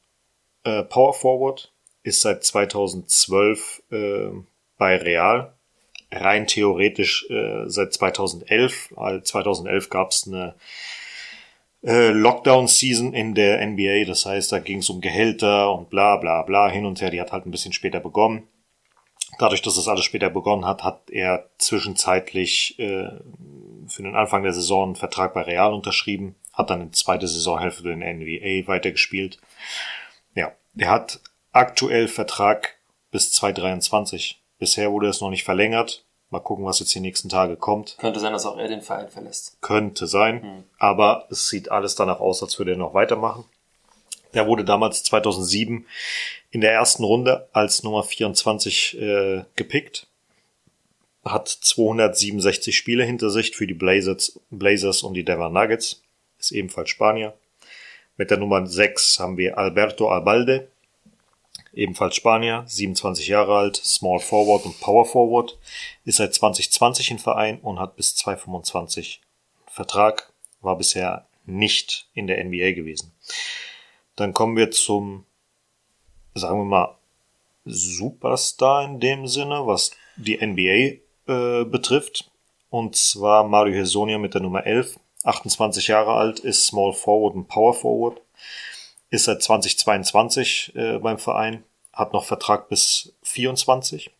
äh, Power Forward, ist seit 2012 äh, bei Real. Rein theoretisch äh, seit 2011. 2011 gab es eine äh, Lockdown-Season in der NBA. Das heißt, da ging es um Gehälter und bla bla bla hin und her. Die hat halt ein bisschen später begonnen. Dadurch, dass das alles später begonnen hat, hat er zwischenzeitlich äh, für den Anfang der Saison einen Vertrag bei Real unterschrieben, hat dann in zweite Saisonhälfte in der NBA weitergespielt. Ja, er hat aktuell Vertrag bis 2023. Bisher wurde es noch nicht verlängert. Mal gucken, was jetzt die nächsten Tage kommt. Könnte sein, dass auch er den Verein verlässt. Könnte sein. Hm. Aber es sieht alles danach aus, als würde er noch weitermachen. Der wurde damals 2007 in der ersten Runde als Nummer 24 äh, gepickt. Hat 267 Spiele hinter sich für die Blazers, Blazers und die Denver Nuggets. Ist ebenfalls Spanier. Mit der Nummer 6 haben wir Alberto Albalde, ebenfalls Spanier, 27 Jahre alt, Small Forward und Power Forward, ist seit 2020 im Verein und hat bis 2025 Vertrag, war bisher nicht in der NBA gewesen. Dann kommen wir zum, sagen wir mal, Superstar in dem Sinne, was die NBA äh, betrifft. Und zwar Mario Hesonia mit der Nummer 11, 28 Jahre alt, ist Small Forward und Power Forward ist seit 2022 äh, beim Verein, hat noch Vertrag bis 24,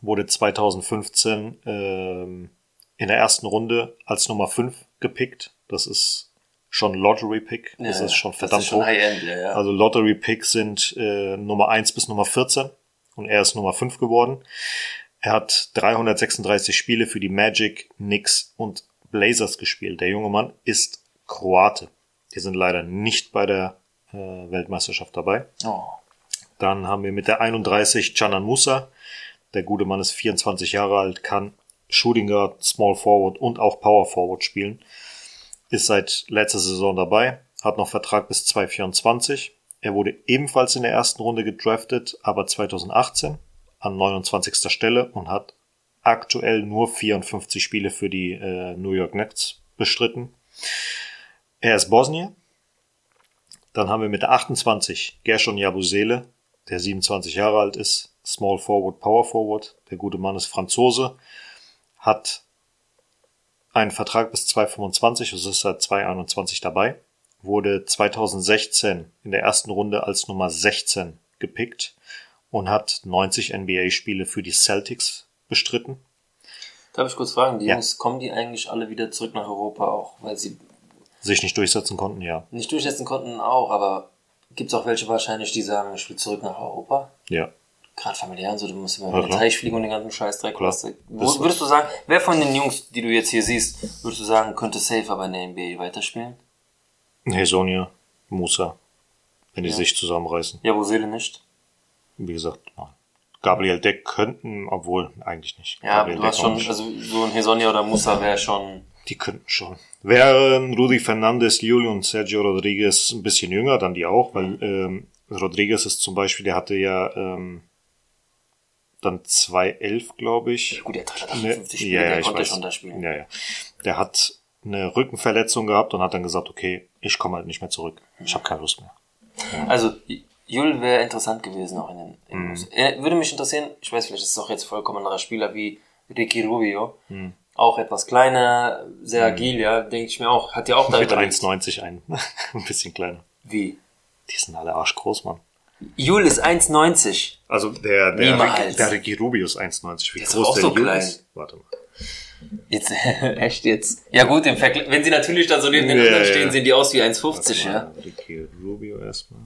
wurde 2015 ähm, in der ersten Runde als Nummer 5 gepickt. Das ist schon Lottery Pick. Das ja, ist schon verdammt ist schon hoch. Ja, ja. Also Lottery Picks sind äh, Nummer 1 bis Nummer 14 und er ist Nummer 5 geworden. Er hat 336 Spiele für die Magic, Knicks und Blazers gespielt. Der junge Mann ist Kroate. Die sind leider nicht bei der äh, Weltmeisterschaft dabei. Oh. Dann haben wir mit der 31 Canan Musa. Der gute Mann ist 24 Jahre alt, kann Shooting Guard, Small Forward und auch Power Forward spielen. Ist seit letzter Saison dabei, hat noch Vertrag bis 2024. Er wurde ebenfalls in der ersten Runde gedraftet, aber 2018 an 29. Stelle und hat aktuell nur 54 Spiele für die äh, New York Nets bestritten. Er ist Bosnier, dann haben wir mit der 28 Gershon Jabusele, der 27 Jahre alt ist, Small Forward, Power Forward. Der gute Mann ist Franzose, hat einen Vertrag bis 2025, also ist seit 2021 dabei, wurde 2016 in der ersten Runde als Nummer 16 gepickt und hat 90 NBA-Spiele für die Celtics bestritten. Darf ich kurz fragen, die Ja. Jungs, kommen die eigentlich alle wieder zurück nach Europa auch, weil sie Sich nicht durchsetzen konnten, ja. nicht durchsetzen konnten auch, aber gibt es auch welche wahrscheinlich, die sagen, ich will zurück nach Europa? Ja. Gerade familiär und so, du musst über Ja, den klar. Teich fliegen und den ganzen Scheißdreck. Klar. Wo, würdest du sagen, wer von den Jungs, die du jetzt hier siehst, würdest du sagen, könnte safe aber in der NBA weiterspielen? Hesonia, Musa, wenn die Ja. sich zusammenreißen. Ja, wo Seele nicht? Wie gesagt, nein. Gabriel Deck könnten, obwohl eigentlich nicht. Ja, Gabriel du hast Deck schon, also so ein Hesonia oder Musa wäre schon. Die könnten schon. Wären Rudi Fernandes, Juli und Sergio Rodriguez ein bisschen jünger, dann die auch, weil ähm, Rodriguez ist zum Beispiel, der hatte ja ähm, dann 2-11, glaube ich. Gut, der hat Ne, 58 Spiele, ja, ja, der ich konnte weiß. schon da spielen. Ja, ja. Der hat eine Rückenverletzung gehabt und hat dann gesagt, okay, ich komme halt nicht mehr zurück. Ich habe keine Lust mehr. Also, Jul wäre interessant gewesen auch in den. Mhm. In er würde mich interessieren, ich weiß, vielleicht ist es auch jetzt vollkommen anderer Spieler wie Ricky Rubio. Mhm. Auch etwas kleiner, sehr agil, ja, denke ich mir auch. Hat ja auch da Mit überlegt. 1,90 ein. *laughs* ein bisschen kleiner. Wie? Die sind alle arschgroß, Mann. Jul ist 1,90. Also der, der. Ricky, der Ricky Rubio ist 1,90. Wie Der ist groß auch der so Jul klein. ist? Warte mal. Jetzt, *laughs* echt jetzt? Ja gut, im Vergleich, wenn sie natürlich da so neben den Ja, stehen, ja. sehen die aus wie Warte 1,50, mal, ja? Ricky Rubio erstmal.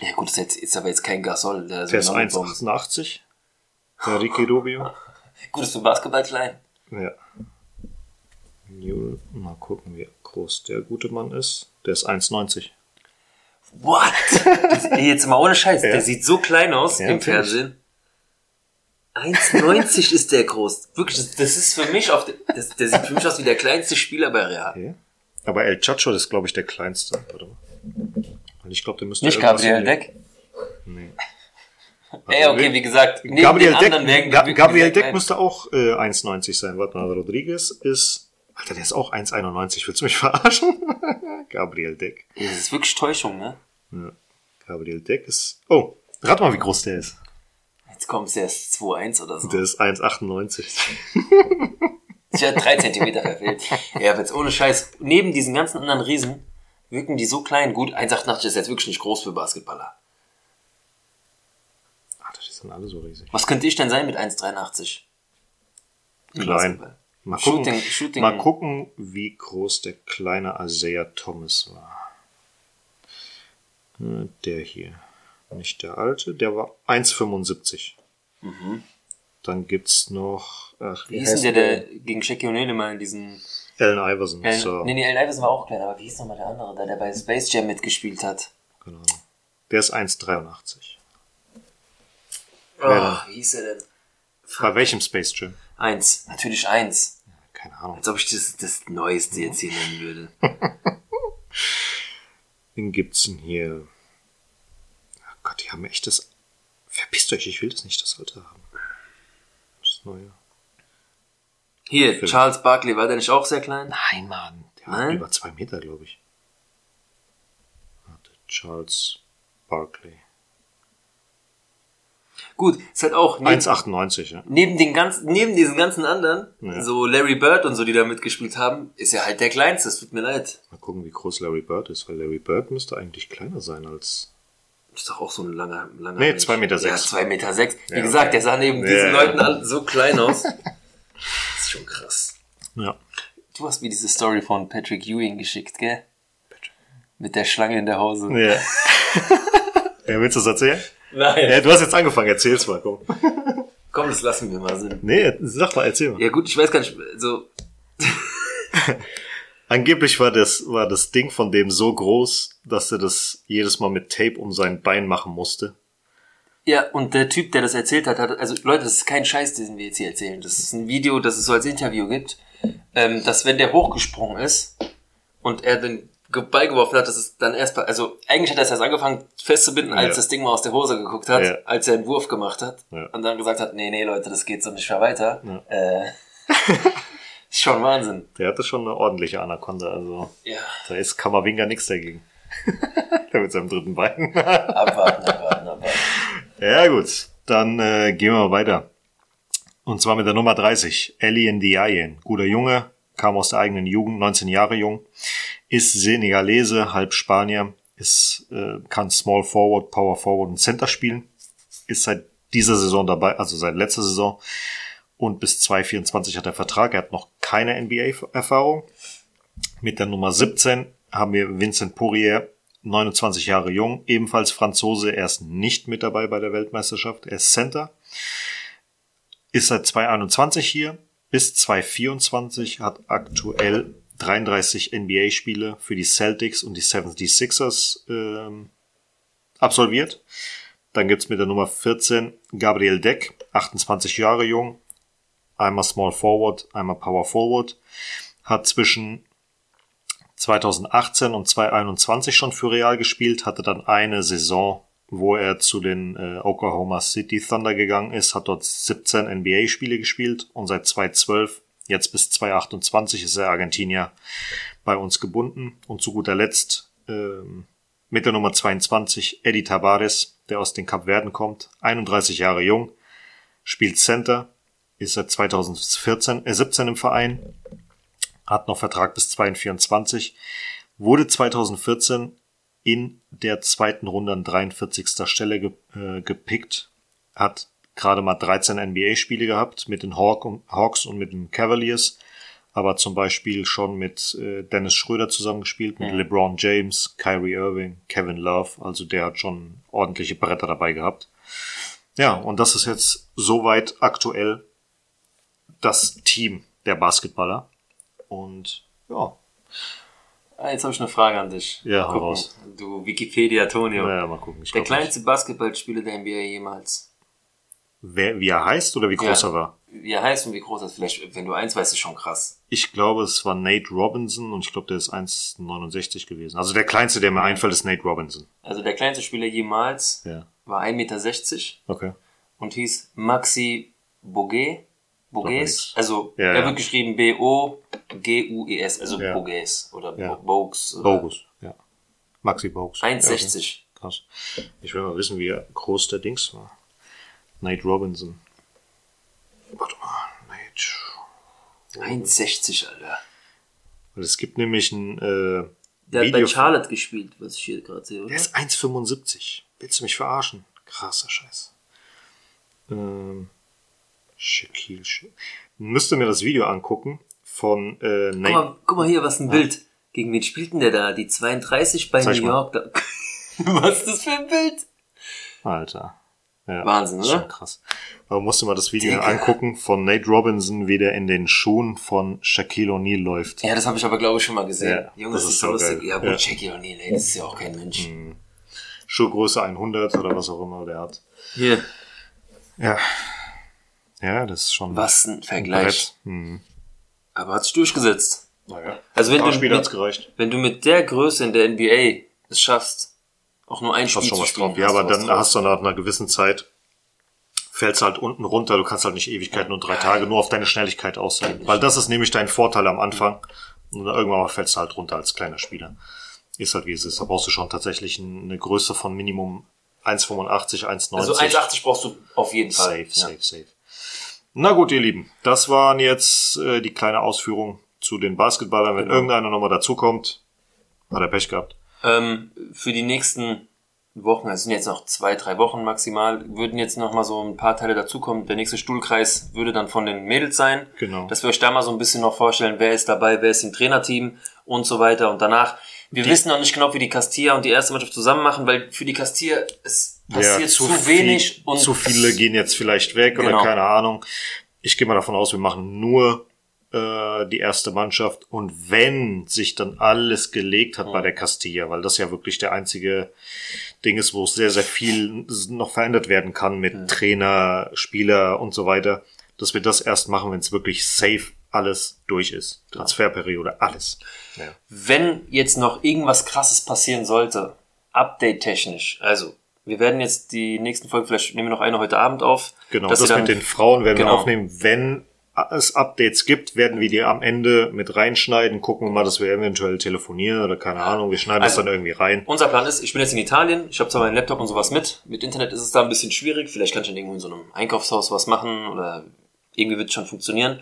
Ja gut, ist, jetzt, ist aber jetzt kein Gasol. Der, Der ist so ein Bomb. 1,88. Der Ricky Rubio. *laughs* Gut, ist für Basketball klein. Ja. Jul, mal gucken, wie groß der gute Mann ist. Der ist 1,90. What? Das, *laughs* jetzt mal ohne Scheiß, Ja. der sieht so klein aus Ja, im. Fernsehen. 1,90 ist der groß. Wirklich, das, das ist für mich auf der, das, der sieht für mich aus wie der kleinste Spieler bei Real. Okay. Aber El Chacho ist, glaube ich, der kleinste. Warte mal. Und ich glaube, der müsste Nicht Gabriel Deck? Nee. *laughs* Ey, okay, wie gesagt, neben Gabriel Deck, Ga die- Gabriel Deck müsste auch äh, 1,90 sein. Warte mal, Rodriguez ist. Alter, der ist auch 1,91. Willst du mich *laughs* verarschen? Gabriel Deck. Das ist wirklich Täuschung, ne? Ja. Gabriel Deck ist. Oh, rat mal, wie groß der ist. Jetzt kommt es erst 2,1 oder so. Der ist 1,98. Ich habe drei Zentimeter verfehlt. *laughs* Ja, jetzt ohne Scheiß, neben diesen ganzen anderen Riesen wirken die so klein. Gut, 1,88 ist jetzt wirklich nicht groß für Basketballer. Alter, die sind alle so riesig. Was könnte ich denn sein mit 1,83? Im Klein. Basketball. Mal gucken, Shooting, Shooting. mal gucken, wie groß der kleine Isaiah Thomas war. Äh, Der hier. Nicht der alte, der war 1,75. Dann gibt's noch. Ach, Mhm. Wie hieß denn der, der gegen Shaq O'Neal immer in diesen... Allen Iverson. Allen, so, Nee, nee, Allen Iverson war auch klein, aber wie hieß nochmal der andere, da, der bei Space Jam mitgespielt hat? Ahnung. Der ist 1,83. Oh, denn? wie hieß er denn? Bei welchem Space Jam? Eins, natürlich eins. Keine Ahnung. Als ob ich das, das Neueste jetzt hier nennen würde. *laughs* Wen gibt's denn hier? Ach Gott, die haben echt das. Verpisst euch, ich will das nicht, das alte haben. Das neue. Hier, Fünf. Charles Barkley, war der nicht auch sehr klein? Nein, Mann. Der Nein? über zwei Meter, glaube ich. Warte, Charles Barkley. Gut, ist halt auch neben, 1,98, ja. neben den ganzen, neben diesen ganzen anderen, Ja. so Larry Bird und so, die da mitgespielt haben, ist er halt der kleinste, es tut mir leid. Mal gucken, wie groß Larry Bird ist, weil Larry Bird müsste eigentlich kleiner sein als. Ist doch auch so ein langer, langer Nee, Mensch. zwei Meter Ja, sechs. zwei Meter sechs. Wie Ja, gesagt, der sah neben Ja, diesen ja. Leuten so klein aus. *laughs* das ist schon krass. Ja. Du hast mir diese Story von Patrick Ewing geschickt, gell? Mit der Schlange in der Hose. Ja. *laughs* ja willst du es erzählen? Nein. Ja, du hast jetzt angefangen, erzähl's mal, komm. *laughs* Komm, das lassen wir mal. Nee, sag mal, erzähl mal. Ja gut, ich weiß gar nicht, so, *laughs* Angeblich war das, war das Ding von dem so groß, dass er das jedes Mal mit Tape um sein Bein machen musste. Ja, und der Typ, der das erzählt hat, hat, also Leute, das ist kein Scheiß, den wir jetzt hier erzählen. Das ist ein Video, das es so als Interview gibt, ähm, dass wenn der hochgesprungen ist und er den Ge- Ball geworfen hat, dass es dann erst, also eigentlich hat er es erst angefangen festzubinden, als Ja. das Ding mal aus der Hose geguckt hat, Ja. als er einen Wurf gemacht hat Ja. und dann gesagt hat, nee, nee, Leute, das geht so nicht mehr weiter. Äh, *laughs* ist schon Wahnsinn. Der hatte schon eine ordentliche Anaconda, also Ja, da ist Kammerwinger nichts dagegen. *laughs* der mit seinem dritten Bein. abwarten, abwarten, abwarten. Ja, gut. Dann äh, gehen wir mal weiter. Und zwar mit der Nummer 30. Ellie Ndiaye. Guter Junge, kam aus der eigenen Jugend, 19 Jahre jung, ist Senegalese, halb Spanier, ist, äh, kann Small Forward, Power Forward und Center spielen, ist seit dieser Saison dabei, also seit letzter Saison und bis 2024 hat er Vertrag. Er hat noch keine NBA-Erfahrung. Mit der Nummer 17 haben wir Vincent Poirier, 29 Jahre jung, ebenfalls Franzose. Er ist nicht mit dabei bei der Weltmeisterschaft. Er ist Center. Ist seit 2021 hier bis 2024, hat aktuell 33 NBA-Spiele für die Celtics und die 76ers ähm, absolviert. Dann gibt's mit der Nummer 14 Gabriel Deck, 28 Jahre jung, einmal Small Forward, einmal Power Forward, hat zwischen 2018 und 2021 schon für Real gespielt, hatte dann eine Saison, wo er zu den äh, Oklahoma City Thunder gegangen ist, hat dort 17 NBA-Spiele gespielt und seit 2012, jetzt bis 2028 ist er Argentinier bei uns gebunden. Und zu guter Letzt ähm, mit der Nummer 22 Eddie Tavares, der aus den Kapverden kommt, 31 Jahre jung, spielt Center, ist seit 2014, äh, 17 im Verein, hat noch Vertrag bis 2024, wurde 2014 in der zweiten Runde an 43. Stelle ge, äh, gepickt, hat gerade mal 13 NBA-Spiele gehabt mit den Hawk und, Hawks und mit den Cavaliers, aber zum Beispiel schon mit äh, Dennis Schröder zusammengespielt, mit Mhm. LeBron James, Kyrie Irving, Kevin Love, also der hat schon ordentliche Bretter dabei gehabt. Ja, und das ist jetzt soweit aktuell das Team der Basketballer. Und ja, Ah, jetzt habe ich eine Frage an dich. Ja, Gucken, raus. Du Wikipedia, Tonio. naja, mal gucken. Ich Der glaub nicht. kleinste Basketballspieler der NBA jemals. Wer, wie er heißt oder wie groß Ja. er war? Wie er heißt und wie groß er ist. Vielleicht, wenn du eins weißt, ist schon krass. Ich glaube, es war Nate Robinson und ich glaube, der ist 1,69 gewesen. Also der kleinste, der mir einfällt, ist Nate Robinson. Also der kleinste Spieler jemals Ja. war 1,60 Meter Okay. und hieß Maxi Bogues. Bogues. Also Ja, er ja. wird geschrieben B-O-G-U-E-S, also Ja. Bogues oder Ja. Bogues. oder- Bogus. Ja. Maxi Bogus. 1,60. Ja, okay. Krass. Ich will mal wissen, wie groß der Dings war. Nate Robinson. Warte mal. Nate. 1,60, Alter. Es gibt nämlich ein äh, Der hat bei Video. Charlotte gespielt, was ich hier gerade sehe, oder? Der ist 1,75. Willst du mich verarschen? Krasser Scheiß. Ähm, Shaquille. Sh- Müsste mir das Video angucken von äh, Guck Nate. mal, guck mal hier, was ein Bild. Gegen wen spielt denn der da? Die 32 bei Zeig New. York. Da. *laughs* was ist das für ein Bild? Alter. Ja, Wahnsinn, oder? Schon krass. Aber musst du mal das Video Digga. angucken von Nate Robinson, wie der in den Schuhen von Shaquille O'Neal läuft. Ja, das habe ich aber, glaube ich, schon mal gesehen. Ja, Junge, das das, ist so lustig. geil. Ja, gut, Ja. Jackie O'Neal, ey, das ist ja auch kein Mensch. Schuhgröße 100 oder was auch immer der hat. Hier, Ja. Ja, das ist schon was ein Vergleich. Hm. Aber hat sich durchgesetzt. Naja. Also wenn du, mit, wenn du mit der Größe in der NBA es schaffst, auch nur ein Spiel schon zu was spielen, drauf. Ja, aber dann drauf. hast du nach einer gewissen Zeit fällst halt unten runter. Du kannst halt nicht Ewigkeiten und drei Tage nur auf deine Schnelligkeit aussehen. Weil das ist nämlich dein Vorteil am Anfang. Und irgendwann mal fällst du halt runter als kleiner Spieler. Ist halt wie es ist. Da brauchst du schon tatsächlich eine Größe von Minimum 1,85, 1,90. Also 1,80 brauchst du auf jeden Fall. Safe, safe, safe. Na gut, ihr Lieben, das waren jetzt äh, die kleine Ausführung zu den Basketballern. Wenn Genau. irgendeiner nochmal dazukommt, hat er Pech gehabt. Ähm, für die nächsten Wochen, es sind jetzt noch zwei, drei Wochen maximal, würden jetzt noch mal so ein paar Teile dazukommen. Der nächste Stuhlkreis würde dann von den Mädels sein. Genau. Dass wir euch da mal so ein bisschen noch vorstellen, wer ist dabei, wer ist im Trainerteam und so weiter. Und danach, wir wissen noch nicht genau, wie die Castilla und die erste Mannschaft zusammen machen, weil für die Castilla es passiert zu, viel- wenig und zu viele gehen jetzt vielleicht weg oder Genau. keine Ahnung. Ich gehe mal davon aus, wir machen nur äh, die erste Mannschaft und wenn sich dann alles gelegt hat bei der Castilla, weil das ja wirklich der einzige Ding ist, wo es sehr, sehr viel noch verändert werden kann mit Trainer, Spieler und so weiter, dass wir das erst machen, wenn es wirklich safe alles durch ist. Transferperiode, alles. Ja. wenn jetzt noch irgendwas krasses passieren sollte, update-technisch, also wir werden jetzt die nächsten Folgen, vielleicht nehmen wir noch eine heute Abend auf. Genau, das mit den Frauen werden Genau. wir aufnehmen, wenn es Updates gibt, werden wir die am Ende mit reinschneiden, gucken wir mal, dass wir eventuell telefonieren oder keine Ahnung, wir schneiden Also, das dann irgendwie rein. Unser Plan ist, ich bin jetzt in Italien, ich habe zwar meinen Laptop und sowas mit. Mit Internet ist es da ein bisschen schwierig. Vielleicht kann ich dann irgendwo in so einem Einkaufshaus was machen oder irgendwie wird es schon funktionieren.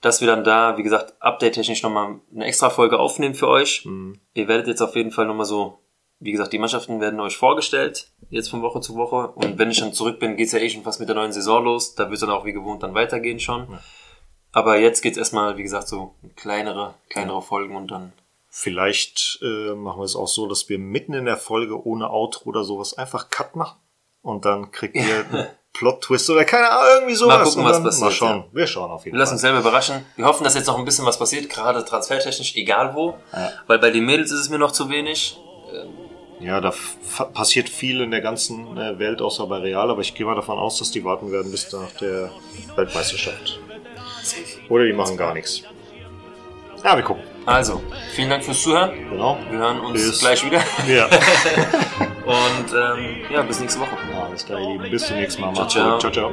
Dass wir dann da, wie gesagt, update-technisch nochmal eine extra Folge aufnehmen für euch. Ihr werdet jetzt auf jeden Fall nochmal so, wie gesagt, die Mannschaften werden euch vorgestellt, jetzt von Woche zu Woche. Und wenn ich dann zurück bin, geht's ja eh schon fast mit der neuen Saison los. Da wird dann auch wie gewohnt dann weitergehen schon. Aber jetzt geht's erstmal, wie gesagt, so kleinere, kleinere Folgen und dann Vielleicht äh, machen wir es auch so, dass wir mitten in der Folge ohne Outro oder sowas einfach Cut machen und dann kriegt ihr *laughs* einen Plot-Twist oder keine Ahnung, irgendwie sowas. Mal gucken, was passiert, Mal schauen. ja. Wir schauen auf jeden Wir lassen uns Fall. selber überraschen. Wir hoffen, dass jetzt noch ein bisschen was passiert, gerade transfertechnisch, egal wo. Weil bei den Mädels ist es mir noch zu wenig. Ja, da passiert viel in der ganzen äh, Welt, außer bei Real, aber ich gehe mal davon aus, dass die warten werden bis nach der Weltmeisterschaft. Oder die machen gar nichts. Ja, wir gucken. Also, vielen Dank fürs Zuhören. Genau. Wir hören uns Bis- gleich wieder. Ja. *laughs* Und ähm, ja, bis nächste Woche. Alles klar, ihr Lieben. Bis zum nächsten Mal. Ciao, ciao. gut. Ciao, ciao.